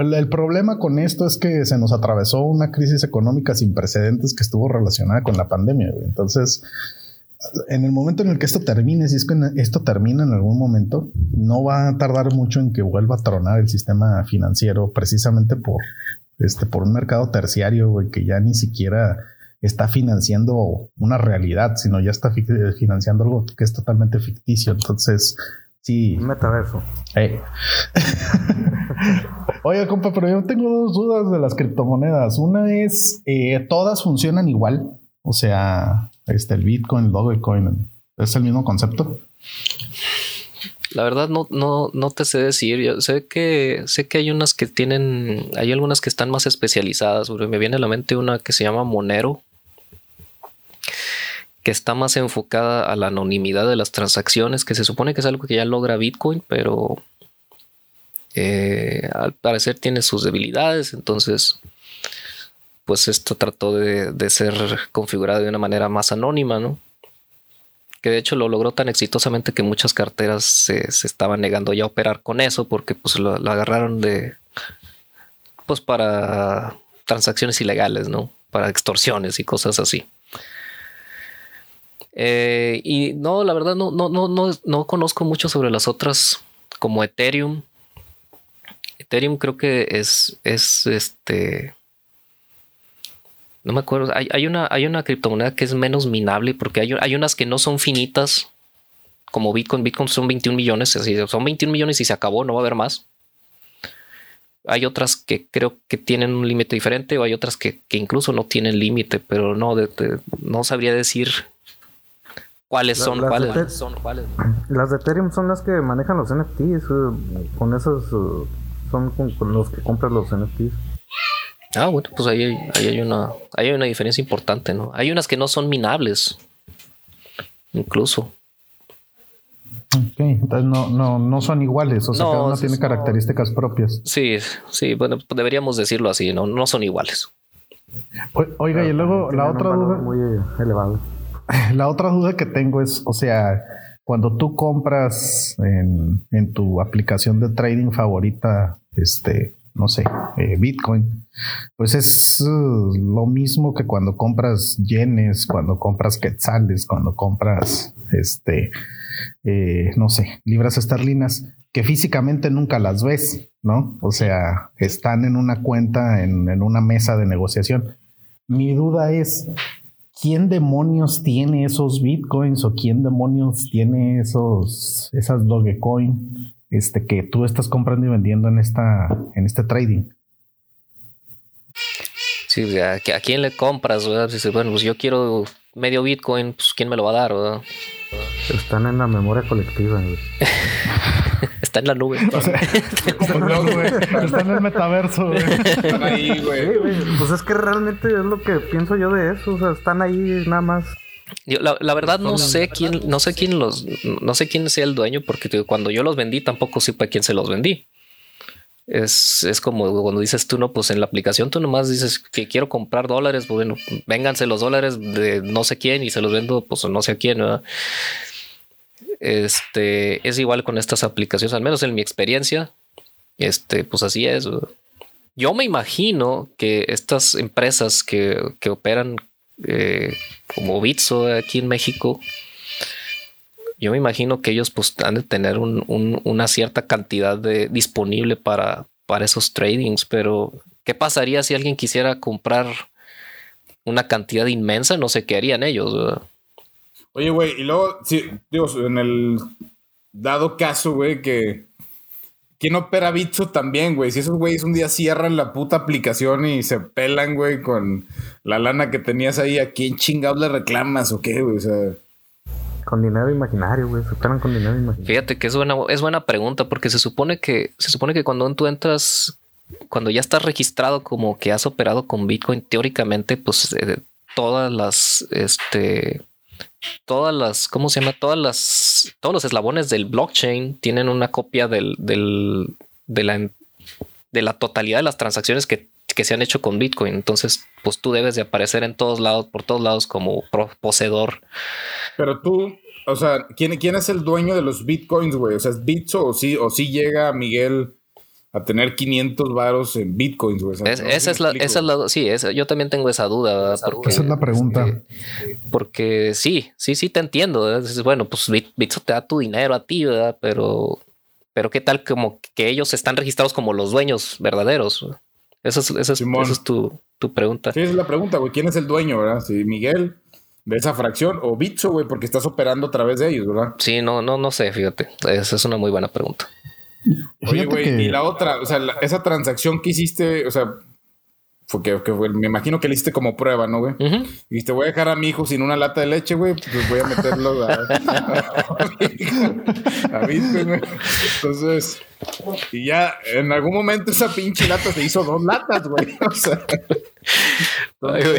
el, problema con esto es que se nos atravesó una crisis económica sin precedentes que estuvo relacionada con la pandemia. Entonces, en el momento en el que esto termine, si es que esto termina en algún momento, no va a tardar mucho en que vuelva a tronar el sistema financiero precisamente por, este, por un mercado terciario que ya ni siquiera está financiando una realidad, sino ya está financiando algo que es totalmente ficticio. Entonces, sí. Un metaverso. Eh. *laughs* Oye, compa, pero yo tengo dos dudas de las criptomonedas. Una es, eh, ¿todas funcionan igual? O sea, este, el Bitcoin, el Dogecoin, ¿es el mismo concepto? La verdad no, no, no te sé decir. Yo sé que sé que hay unas que tienen, hay algunas que están más especializadas. Me viene a la mente una que se llama Monero, que está más enfocada a la anonimidad de las transacciones, que se supone que es algo que ya logra Bitcoin, pero eh, al parecer tiene sus debilidades. Entonces, pues esto trató de, ser configurado de una manera más anónima, ¿no? Que de hecho lo logró tan exitosamente que muchas carteras se, estaban negando ya a operar con eso porque pues lo, agarraron de, pues para transacciones ilegales, ¿no? Para extorsiones y cosas así. Eh, y no, la verdad no, no, no, no, no conozco mucho sobre las otras como Ethereum. Ethereum creo que es, es este, no me acuerdo. Hay, una, hay una criptomoneda que es menos minable porque hay, hay unas que no son finitas. Como Bitcoin. Bitcoin son 21 millones. Así, son 21 millones y se acabó. No va a haber más. Hay otras que creo que tienen un límite diferente o hay otras que, incluso no tienen límite, pero no, no sabría decir cuáles son, cuáles son, cuáles. Las de Ethereum son las que manejan los NFTs. Eh, con esos eh, son con los que compran los NFTs. Ah, bueno, pues ahí, hay una, hay una diferencia importante, ¿no? Hay unas que no son minables, incluso. Ok, entonces no, no, no son iguales, o sea, cada una tiene características propias. Sí, sí, bueno, pues deberíamos decirlo así, no, no son iguales. oiga, y luego la otra duda. Muy elevado. *laughs* La otra duda que tengo es, o sea, cuando tú compras en, tu aplicación de trading favorita, este, no sé, eh, Bitcoin, pues es uh, lo mismo que cuando compras yenes, cuando compras quetzales, cuando compras, este, eh, no sé, libras esterlinas, que físicamente nunca las ves, ¿no? O sea, están en una cuenta, en, en una mesa de negociación. Mi duda es, ¿quién demonios tiene esos bitcoins o quién demonios tiene esos, esas Dogecoin? este, que tú estás comprando y vendiendo en, esta, en este trading. Sí, ¿a, quién le compras? Dice, bueno, pues yo quiero medio Bitcoin, pues ¿quién me lo va a dar? ¿verdad? Están en la memoria colectiva, güey. *laughs* *laughs* *laughs* Está en la nube. Está en el metaverso, güey. Están ahí, güey. Sí, güey, Pues es que realmente es lo que pienso yo de eso. O sea, están ahí nada más. Yo, la, la verdad no sé quién, no sé quién los, no sé quién sea el dueño, porque cuando yo los vendí tampoco supe quién se los vendí. Es, es como cuando dices tú, no, pues en la aplicación tú nomás dices que quiero comprar dólares, pues bueno, vénganse los dólares de no sé quién y se los vendo, pues no sé a quién, ¿verdad? Este es igual con estas aplicaciones, al menos en mi experiencia. Este, pues así es. Yo me imagino que estas empresas que, que operan eh, como Bitso aquí en México, yo me imagino que ellos pues han de tener un- un- una cierta cantidad de disponible para, para esos tradings, pero ¿qué pasaría si alguien quisiera comprar una cantidad inmensa? No sé qué harían ellos. Oye, güey, y luego, sí, digo, en el dado caso, güey, que. ¿Quién opera Bitso también, güey? Si esos güeyes un día cierran la puta aplicación y se pelan, güey, con la lana que tenías ahí, ¿a quién chingados le reclamas o qué, güey? O sea, Con dinero imaginario, güey. Se operan con dinero imaginario. Fíjate que es buena, es buena pregunta porque se supone que se supone que cuando tú entras, cuando ya estás registrado como que has operado con Bitcoin, teóricamente, pues eh, todas las, este, todas las, ¿cómo se llama? Todas las, todos los eslabones del blockchain tienen una copia del, del, de la, de la totalidad de las transacciones que, que se han hecho con Bitcoin. Entonces, pues tú debes de aparecer en todos lados, por todos lados como poseedor. pero tú, o sea, ¿quién, quién es el dueño de los bitcoins, güey? O sea, ¿es Bitso o sí, o sí llega Miguel a tener 500 varos en bitcoins, güey? O sea, Es- no esa, es la, esa es la, sí, esa- yo también tengo esa duda, ¿verdad? porque, Esa es la pregunta. este, porque sí, sí, sí te entiendo. Dices, bueno, pues Bit- Bitso te da tu dinero a ti, ¿verdad? Pero, pero qué tal como que ellos están registrados como los dueños verdaderos. Esa es, esa es, esa es tu, tu pregunta. Sí, esa es la pregunta, güey. ¿Quién es el dueño, verdad? Si Miguel de esa fracción o Bitso, güey, porque estás operando a través de ellos, ¿verdad? Sí, no, no, no sé, fíjate. Esa es una muy buena pregunta. Oye, güey, que- y la otra, o sea, la- esa transacción que hiciste, o sea, fue que, que fue- me imagino que le hiciste como prueba, ¿no, güey? Ujú. Y te voy a dejar a mi hijo sin una lata de leche, güey, pues voy a meterlo a, *laughs* a Bitcoin, güey. Entonces, y ya en algún momento esa pinche lata se hizo dos latas, güey. *laughs* O sea, Ay, güey.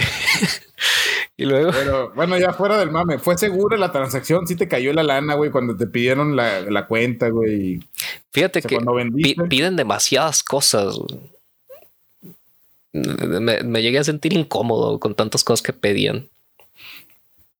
Y luego. pero bueno, ya fuera del mame, ¿fue segura la transacción? ¿Sí te cayó la lana, güey, cuando te pidieron la, la cuenta, güey? Fíjate O sea, que vendiste. piden demasiadas cosas. Me, me llegué a sentir incómodo con tantas cosas que pedían.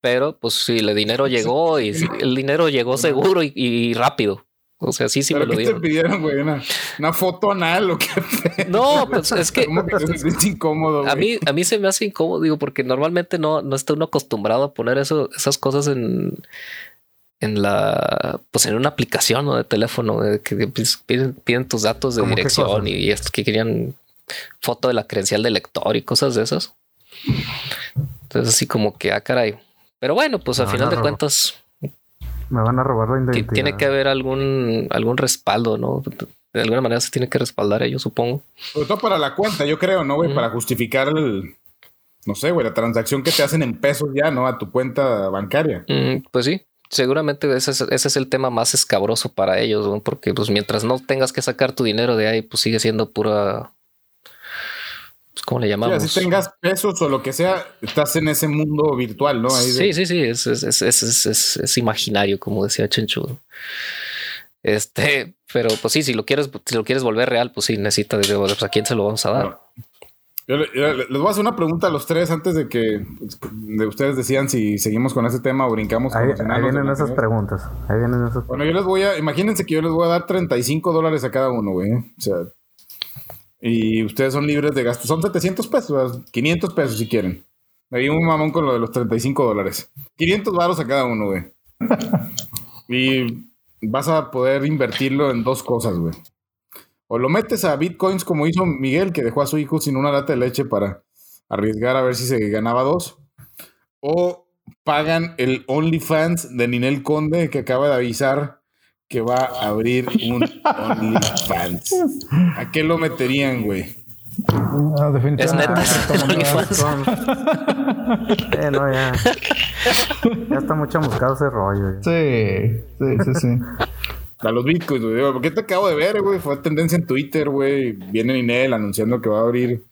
Pero pues sí, el dinero *laughs* llegó y el dinero llegó seguro y, y rápido. O sea, sí, sí me ¿Pero lo qué te dieron. pidieron, güey? ¿Una, una foto anal o qué? No, pues es que ¿Cómo que te sentís incómodo, güey? a mí, a mí se me hace incómodo, digo, porque normalmente no, no está uno acostumbrado a poner eso, esas cosas en, en la, pues en una aplicación ¿no? de teléfono, de que pues, piden, piden tus datos de ¿Cómo qué dirección y, y esto que querían foto de la credencial del lector y cosas de esas. Entonces así como que, ah, caray. Pero bueno, pues al van final de cuentas Me van a robar la ti- identidad. tiene que haber algún, algún respaldo, ¿no? De alguna manera se tiene que respaldar ellos, supongo. Sobre todo para la cuenta, yo creo, ¿no, güey? Para justificar el, no sé, güey, la transacción que te hacen en pesos ya, ¿no? A tu cuenta bancaria. Mm, pues sí, seguramente ese es, ese es el tema más escabroso para ellos, ¿no? porque pues mientras no tengas que sacar tu dinero de ahí, pues sigue siendo pura... pues, ¿Cómo le Sí, llamamos? así tengas pesos o lo que sea, estás en ese mundo virtual, ¿no? Ahí de- Sí, sí, sí, es, es, es, es, es- es- es imaginario, como decía Chenchu. Este, pero pues sí, si lo quieres, si lo quieres volver real, pues sí, necesita de pues, a quién se lo vamos a dar. Yo le- yo le- les voy a hacer una pregunta a los tres antes de que de ustedes decían si seguimos con ese tema o brincamos con Ahí, ahí vienen esas preguntas. Ahí vienen esas Bueno, yo les voy a, imagínense que yo les voy a dar 35 dólares a cada uno, güey. ¿eh? O sea, y ustedes son libres de gasto. Son 700 pesos, ¿verdad? 500 pesos si quieren. Me di un mamón con lo de los 35 dólares. 500 varos a cada uno, güey. *laughs* y vas a poder invertirlo en dos cosas, güey. O lo metes a bitcoins como hizo Miguel, que dejó a su hijo sin una lata de leche para arriesgar a ver si se ganaba dos. O pagan el OnlyFans de Ninel Conde, que acaba de avisar que va a abrir un OnlyFans. ¿A qué lo meterían, güey? Ah, definitivamente. Es eh, *laughs* no, ya. Ya está mucho buscado ese rollo. Sí, sí, sí, sí. A los bitcoins, güey. ¿Por qué te acabo de ver, güey? Fue tendencia en Twitter, güey. Viene Inel anunciando que va a abrir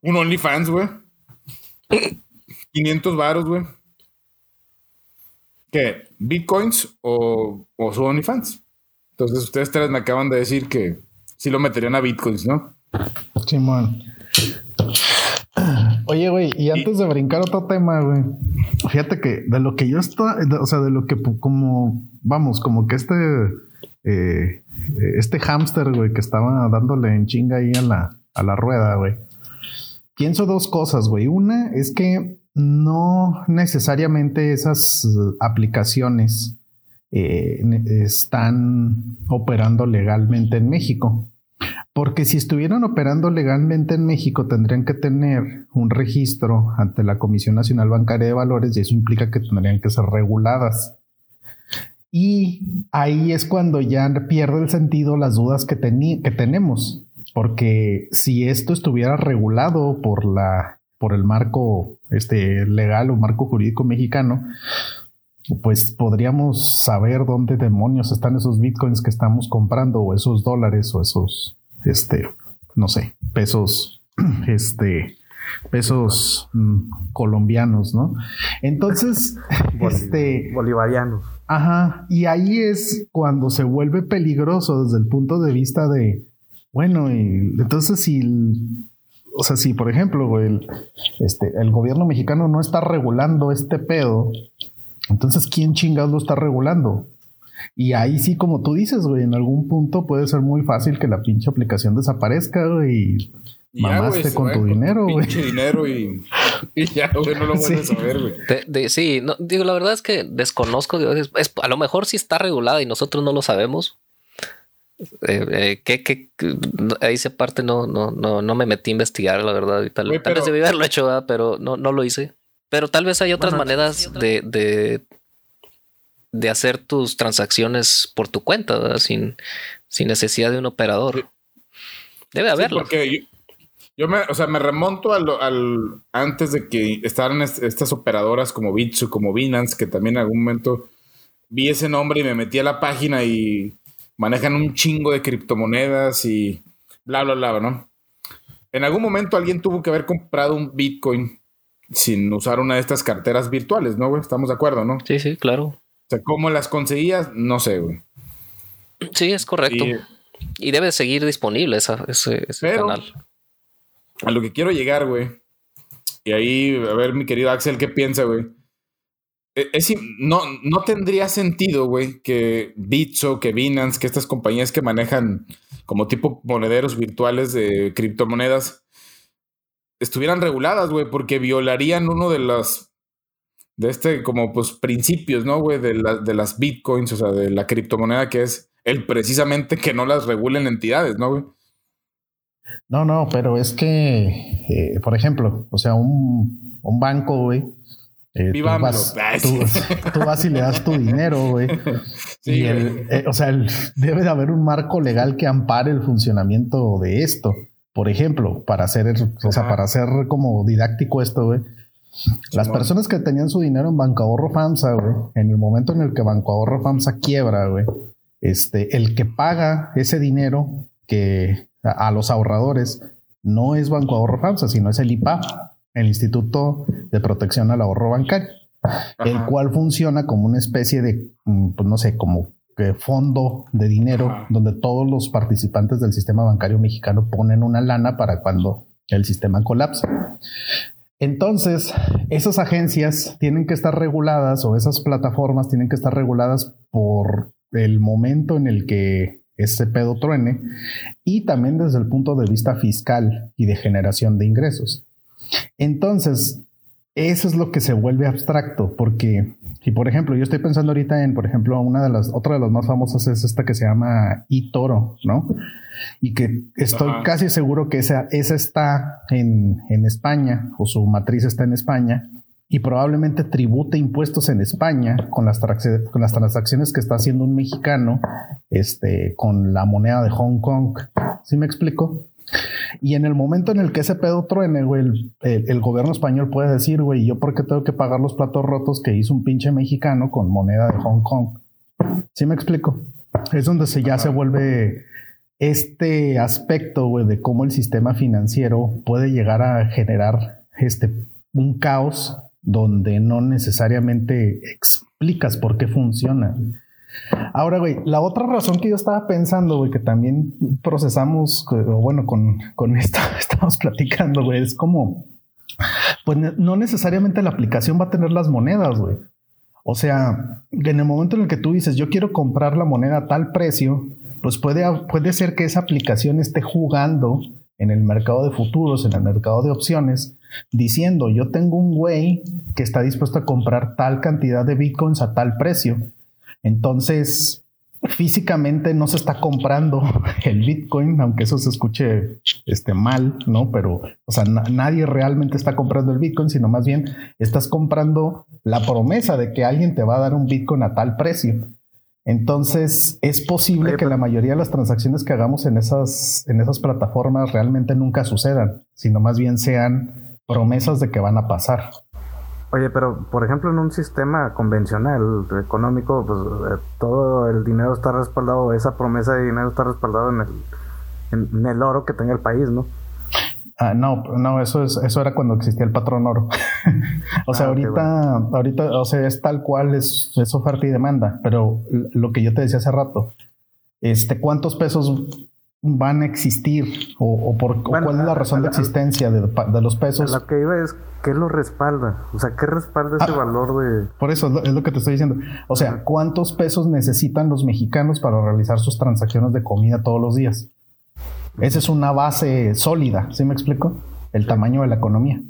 un OnlyFans, güey. *laughs* 500 varos, güey. ¿Qué? ¿Bitcoins o, o su OnlyFans? Entonces ustedes tres me acaban de decir que sí lo meterían a Bitcoins, ¿no? Simón. Oye, güey, y antes de brincar otro tema, güey, fíjate que de lo que yo estoy, o sea, de lo que como, vamos, como que este, eh, este hámster, güey, que estaba dándole en chinga ahí a la, a la rueda, güey. Pienso dos cosas, güey. Una es que no necesariamente esas aplicaciones eh, están operando legalmente en México. Porque si estuvieran operando legalmente en México, tendrían que tener un registro ante la Comisión Nacional Bancaria de Valores y eso implica que tendrían que ser reguladas. Y ahí es cuando ya pierde el sentido las dudas que, que tenemos. Porque si esto estuviera regulado por la por el marco este, legal o marco jurídico mexicano, pues podríamos saber dónde demonios están esos bitcoins que estamos comprando o esos dólares o esos, este, no sé, pesos, *clears throat* este, pesos mm, colombianos, ¿no? Entonces, *laughs* este, bolivarianos. Ajá, y ahí es cuando se vuelve peligroso desde el punto de vista de, bueno, y entonces si o sea, si por ejemplo, el, este, el gobierno mexicano no está regulando este pedo, entonces ¿quién chingados lo está regulando? Y ahí sí, como tú dices, güey, en algún punto puede ser muy fácil que la pinche aplicación desaparezca, güey, y mamaste con tu dinero, güey. Pinche dinero y, *laughs* ya, güey, no lo vuelves a ver, güey. sí, no, digo, la verdad es que desconozco, a lo mejor sí está regulada y nosotros no lo sabemos, eh, eh, ahí esa parte no, no, no, no me metí a investigar, la verdad. Y tal, vez debí haberlo hecho, pero no, no lo hice. Pero tal vez hay otras maneras de, de, de, hacer tus transacciones por tu cuenta, sin, sin necesidad de un operador. Debe haberlo. porque yo, me, o sea, me remonto al, al, antes de que estaran estas operadoras como Bitsu, como Binance, que también en algún momento vi ese nombre y me metí a la página y manejan un chingo de criptomonedas y bla, bla, bla, ¿no? En algún momento alguien tuvo que haber comprado un Bitcoin sin usar una de estas carteras virtuales, ¿no, güey? Estamos de acuerdo, ¿no? Sí, sí, claro. O sea, ¿cómo las conseguías? No sé, güey. Sí, es correcto. Y, debe seguir disponible esa, ese, canal. A lo que quiero llegar, güey. Y ahí, a ver, mi querido Axel, ¿qué piensa, güey? Eh, es, no, no tendría sentido, güey, que Bitso, que Binance, que estas compañías que manejan como tipo monederos virtuales de criptomonedas estuvieran reguladas, güey, porque violarían uno de los de este como pues principios, ¿no, güey? De, de las bitcoins, o sea, de la criptomoneda que es el precisamente que no las regulen entidades, ¿no, güey? No, no, pero es que, eh, por ejemplo, o sea, un, un banco, güey, eh, *laughs* tú, vas, y le das tu dinero, güey. y el, eh, o sea, debe de haber un marco legal que ampare el funcionamiento de esto. Por ejemplo, para hacer, o sea, para hacer como didáctico esto, güey. Las personas que tenían su dinero en Banco Ahorro FAMSA, güey, en el momento en el que Banco Ahorro FAMSA quiebra, güey, este, el que paga ese dinero que a, a los ahorradores no es Banco Ahorro FAMSA, sino es el IPA el Instituto de Protección al Ahorro Bancario, el cual funciona como una especie de, mm, pues no sé, como fondo de dinero donde todos los participantes del sistema bancario mexicano ponen una lana para cuando el sistema colapsa. Entonces, esas agencias tienen que estar reguladas o esas plataformas tienen que estar reguladas por el momento en el que ese pedo truene y también desde el punto de vista fiscal y de generación de ingresos. Entonces, eso es lo que se vuelve abstracto, porque, y por ejemplo, yo estoy pensando ahorita en, por ejemplo, una de las, otra de las más famosas es esta que se llama eToro, ¿no? Y que estoy casi seguro que esa, esa está en, en España, o su matriz está en España, y probablemente tribute impuestos en España con las, con las transacciones que está haciendo un mexicano este, con la moneda de Hong Kong. ¿Sí me explico? Y en el momento en el que ese pedo truene, güey, el, gobierno español puede decir, güey, ¿yo por qué tengo que pagar los platos rotos que hizo un pinche mexicano con moneda de Hong Kong? ¿Sí me explico? Es donde se ya se vuelve este aspecto, güey, de cómo el sistema financiero puede llegar a generar este, un caos donde no necesariamente explicas por qué funciona. Ahora, güey, la otra razón que yo estaba pensando, güey, que también procesamos, o bueno, con, con *laughs* esto estamos platicando, güey, es como, pues no necesariamente la aplicación va a tener las monedas, güey. O sea, en el momento en el que tú dices, yo quiero comprar la moneda a tal precio, pues puede, puede ser que esa aplicación esté jugando en el mercado de futuros, en el mercado de opciones, diciendo, yo tengo un güey que está dispuesto a comprar tal cantidad de bitcoins a tal precio entonces, físicamente no se está comprando *laughs* el Bitcoin, aunque eso se escuche este, mal, ¿no? Pero, o sea, nadie realmente está comprando el Bitcoin, sino más bien estás comprando la promesa de que alguien te va a dar un Bitcoin a tal precio. Entonces, es posible que la mayoría de las transacciones que hagamos en esas, en esas plataformas realmente nunca sucedan, sino más bien sean promesas de que van a pasar. Oye, pero por ejemplo en un sistema convencional económico, pues eh, todo el dinero está respaldado, esa promesa de dinero está respaldado en el, en, el oro que tenga el país, ¿no? Ah, no, no, eso es, eso era cuando existía el patrón oro. *laughs* o sea, ah, ahorita, ahorita, o sea, es tal cual es, es oferta y demanda, pero lo que yo te decía hace rato, este, ¿cuántos pesos van a existir o, por cuál es la razón de existencia de, los pesos. Lo que iba es qué lo respalda, o sea, qué respalda ese ah, valor de. Por eso es lo, que te estoy diciendo. O sea, ¿cuántos pesos necesitan los mexicanos para realizar sus transacciones de comida todos los días? Esa es una base sólida, ¿sí me explico? El tamaño de la economía.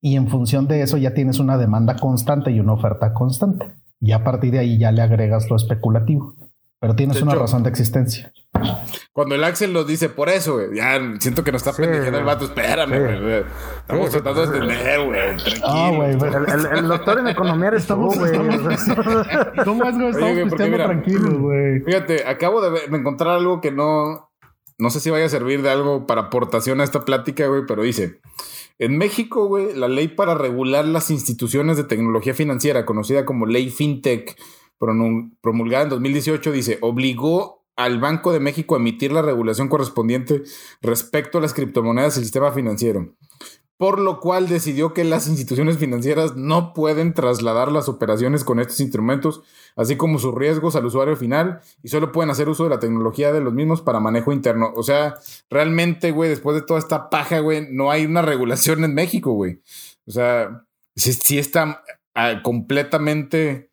Y en función de eso ya tienes una demanda constante y una oferta constante. Y a partir de ahí ya le agregas lo especulativo. Pero tienes una razón de existencia. Cuando el Axel nos dice por eso, güey, ya siento que nos está sí, el vato. Espérame, güey. Estamos tratando de entender, güey. Tranquilo. Ah, güey. El, doctor en economía eres estamos, tú, güey. ¿Cómo es, güey? Estamos *laughs* tranquilos, güey. Fíjate, acabo de, encontrar algo que no. No sé si vaya a servir de algo para aportación a esta plática, güey, pero dice. En México, güey, la ley para regular las instituciones de tecnología financiera, conocida como Ley FinTech, promulgada en 2018, dice, obligó al Banco de México a emitir la regulación correspondiente respecto a las criptomonedas y el sistema financiero, por lo cual decidió que las instituciones financieras no pueden trasladar las operaciones con estos instrumentos, así como sus riesgos al usuario final, y solo pueden hacer uso de la tecnología de los mismos para manejo interno. O sea, realmente, güey, después de toda esta paja, güey, no hay una regulación en México, güey. O sea, si está ah, completamente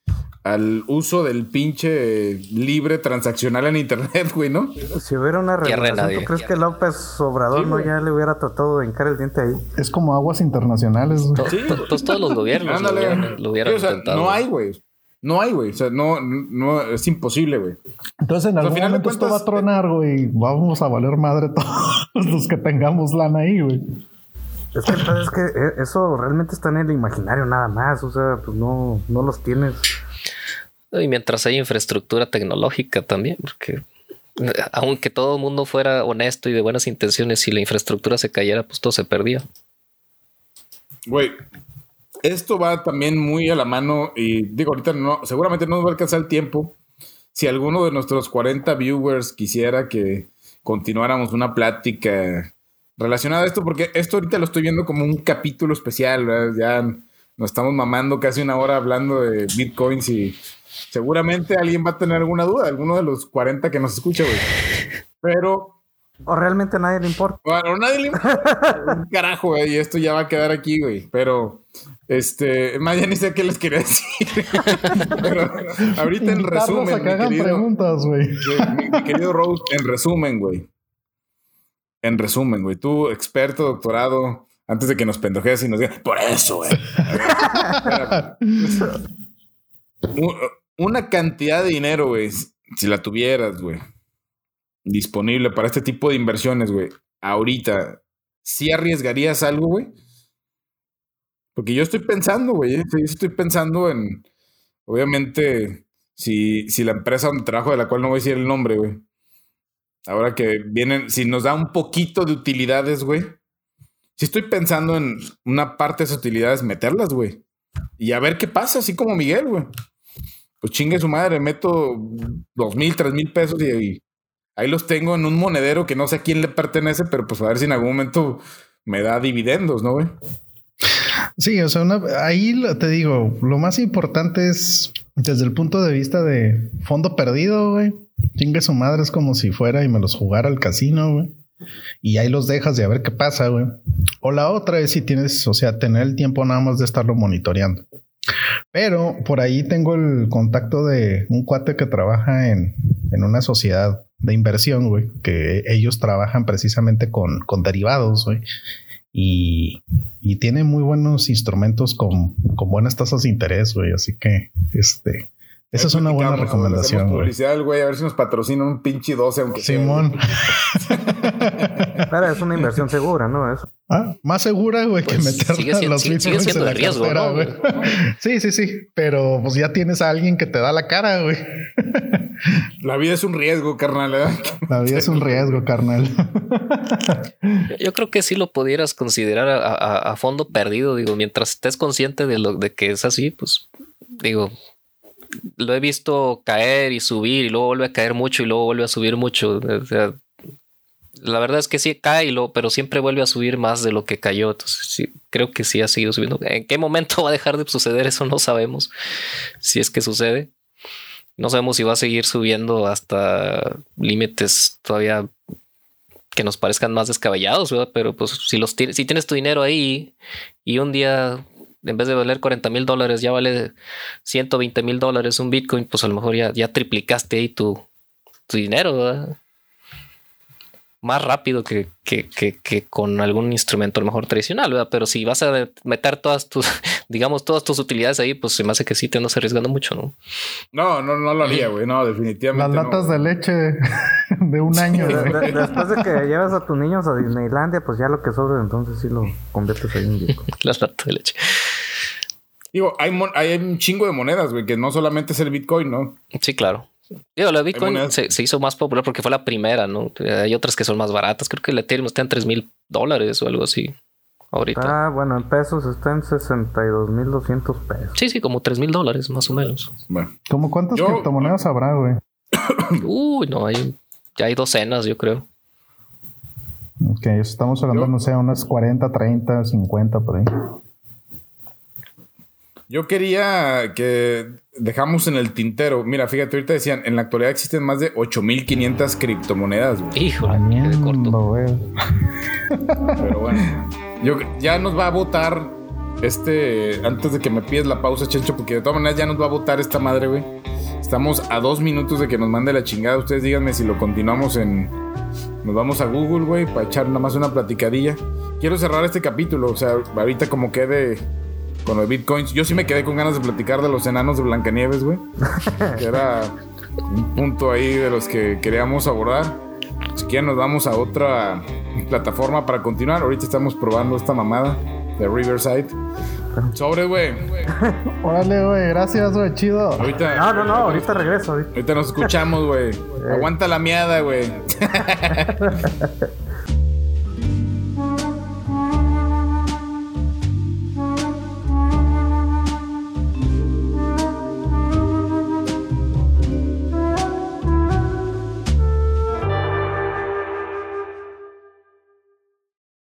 al uso del pinche libre transaccional en internet, *laughs* güey, ¿no? Si hubiera una regulación, ¿tú crees que López Obrador no ya le hubiera tratado de hincar el diente ahí? Es como aguas internacionales, güey. Sí. Todos, los gobiernos lo hubieran, intentado. No hay, güey. No hay, güey. O sea, no, no, es imposible, güey. Entonces, en algún momento esto va a tronar, güey. Vamos a valer madre *laughs* todos los que tengamos lana ahí, güey. Es que, es que eh, eso realmente está en el imaginario nada más. O sea, pues no, no los tienes. Y mientras hay infraestructura tecnológica también, porque aunque todo el mundo fuera honesto y de buenas intenciones, si la infraestructura se cayera, pues todo se perdía. Güey, esto va también muy a la mano y digo, ahorita no, seguramente no nos va a alcanzar el tiempo. Si alguno de nuestros 40 viewers quisiera que continuáramos una plática relacionada a esto, porque esto ahorita lo estoy viendo como un capítulo especial, ya nos estamos mamando casi una hora hablando de bitcoins y seguramente alguien va a tener alguna duda, alguno de los 40 que nos escucha, güey. Pero. O realmente a nadie le importa. Bueno, a nadie le importa. *laughs* Un carajo, güey. Y esto ya va a quedar aquí, güey. Pero, este, más ya ni sé qué les quería decir. *laughs* Pero ahorita en resumen. mi querido, preguntas, güey. Mi, querido Rose, en resumen, güey. En resumen, güey. Tú, experto, doctorado, antes de que nos pendojees y nos digas, por eso, güey. *laughs* una cantidad de dinero, güey, si la tuvieras, güey, disponible para este tipo de inversiones, güey, ahorita, ¿sí arriesgarías algo, güey? Porque yo estoy pensando, güey, ¿eh? estoy pensando en, obviamente, si, si la empresa donde trabajo, de la cual no voy a decir el nombre, güey, Ahora que vienen, si nos da un poquito de utilidades, güey. Si estoy pensando en una parte de esas utilidades, meterlas, güey. Y a ver qué pasa, así como Miguel, güey. Pues chingue su madre, meto dos mil, tres mil pesos y, ahí los tengo en un monedero que no sé a quién le pertenece, pero pues a ver si en algún momento me da dividendos, ¿no, güey? Sí, o sea, ahí te digo, lo más importante es desde el punto de vista de fondo perdido, güey. Chingue su madre es como si fuera y me los jugara al casino, güey. Y ahí los dejas de a ver qué pasa, güey. O la otra es si tienes, o sea, tener el tiempo nada más de estarlo monitoreando. Pero por ahí tengo el contacto de un cuate que trabaja en, en una sociedad de inversión, güey, que ellos trabajan precisamente con, con derivados, güey. Y, y, tiene muy buenos instrumentos con, con buenas tasas de interés, güey. Así que, este, esa es una buena recomendación. Publicidad, güey, a ver si nos patrocina un pinche 12, aunque Simón. Pero *laughs* es una inversión segura, ¿no? Eso. Ah, más segura, güey, que pues, meter los sigue, sigue siendo en la riesgo, ¿no? güey. *laughs* Sí, sí, sí. Pero pues ya tienes a alguien que te da la cara, güey. La vida es un riesgo, carnal. ¿eh? La vida es un riesgo, carnal. *laughs* Yo creo que sí lo pudieras considerar a, a, a fondo perdido. Digo, mientras estés consciente de lo de que es así, pues digo, lo he visto caer y subir y luego vuelve a caer mucho y luego vuelve a subir mucho. la verdad es que sí cae, y lo, pero siempre vuelve a subir más de lo que cayó. Entonces, sí, creo que sí ha seguido subiendo. ¿En qué momento *laughs* va a dejar de suceder? Eso no sabemos. Si es que sucede. No sabemos si va a seguir subiendo hasta límites todavía que nos parezcan más descabellados, Pero pues si los si tienes tu dinero ahí y un día en vez de valer 40 mil dólares, ya vale 120 mil dólares un Bitcoin, pues a lo mejor ya, ya triplicaste ahí tu, tu dinero, Más rápido que, que, que, con algún instrumento a lo mejor tradicional, ¿verdad? Pero si vas a meter todas tus, *laughs* digamos, todas tus utilidades ahí, pues se me hace que sí te andas arriesgando mucho, ¿no? No, no, no lo haría, güey. No, definitivamente. Las latas de leche *laughs* de un año. después de que llevas a tus niños a Disneylandia, pues ya lo que sobre, entonces sí lo conviertes ahí en Bitcoin. *laughs* Las latas de leche. Digo, hay, hay un chingo de monedas, güey, que no solamente es el Bitcoin, ¿no? Sí, claro. Digo, la Bitcoin se, hizo más popular porque fue la primera, ¿no? Hay otras que son más baratas. Creo que el Ethereum está en 3 mil dólares o algo así. Ahorita. Ah, bueno, en pesos está en 62 mil 200 pesos. Sí, sí, como 3 mil dólares más o menos. Bueno. ¿Cómo cuántas criptomonedas habrá, güey? *coughs* Uy, no, hay, ya hay docenas, yo creo. Ok, estamos hablando, no sé, unas 40, 30, 50 por ahí. Yo quería que dejamos en el tintero. Mira, fíjate, ahorita decían, en la actualidad existen más de 8500 criptomonedas. Híjole, qué corto. Pero bueno, yo, ya nos va a votar este, antes de que me pides la pausa, Chencho, porque de todas maneras ya nos va a votar esta madre, güey. Estamos a dos minutos de que nos mande la chingada. Ustedes díganme si lo continuamos en. Nos vamos a Google, güey, para echar nada más una platicadilla. Quiero cerrar este capítulo, o sea, ahorita como quede con los bitcoins. Yo sí me quedé con ganas de platicar de los enanos de Blancanieves, güey. *laughs* que era un punto ahí de los que queríamos abordar. Si quieren, nos vamos a otra plataforma para continuar. Ahorita estamos probando esta mamada de Riverside. Sobre, güey. *laughs* Órale, güey. Gracias, güey. Chido. Ahorita, no, no, no. Ahorita regreso. Ahorita nos escuchamos, güey. *laughs* Aguanta la miada, güey.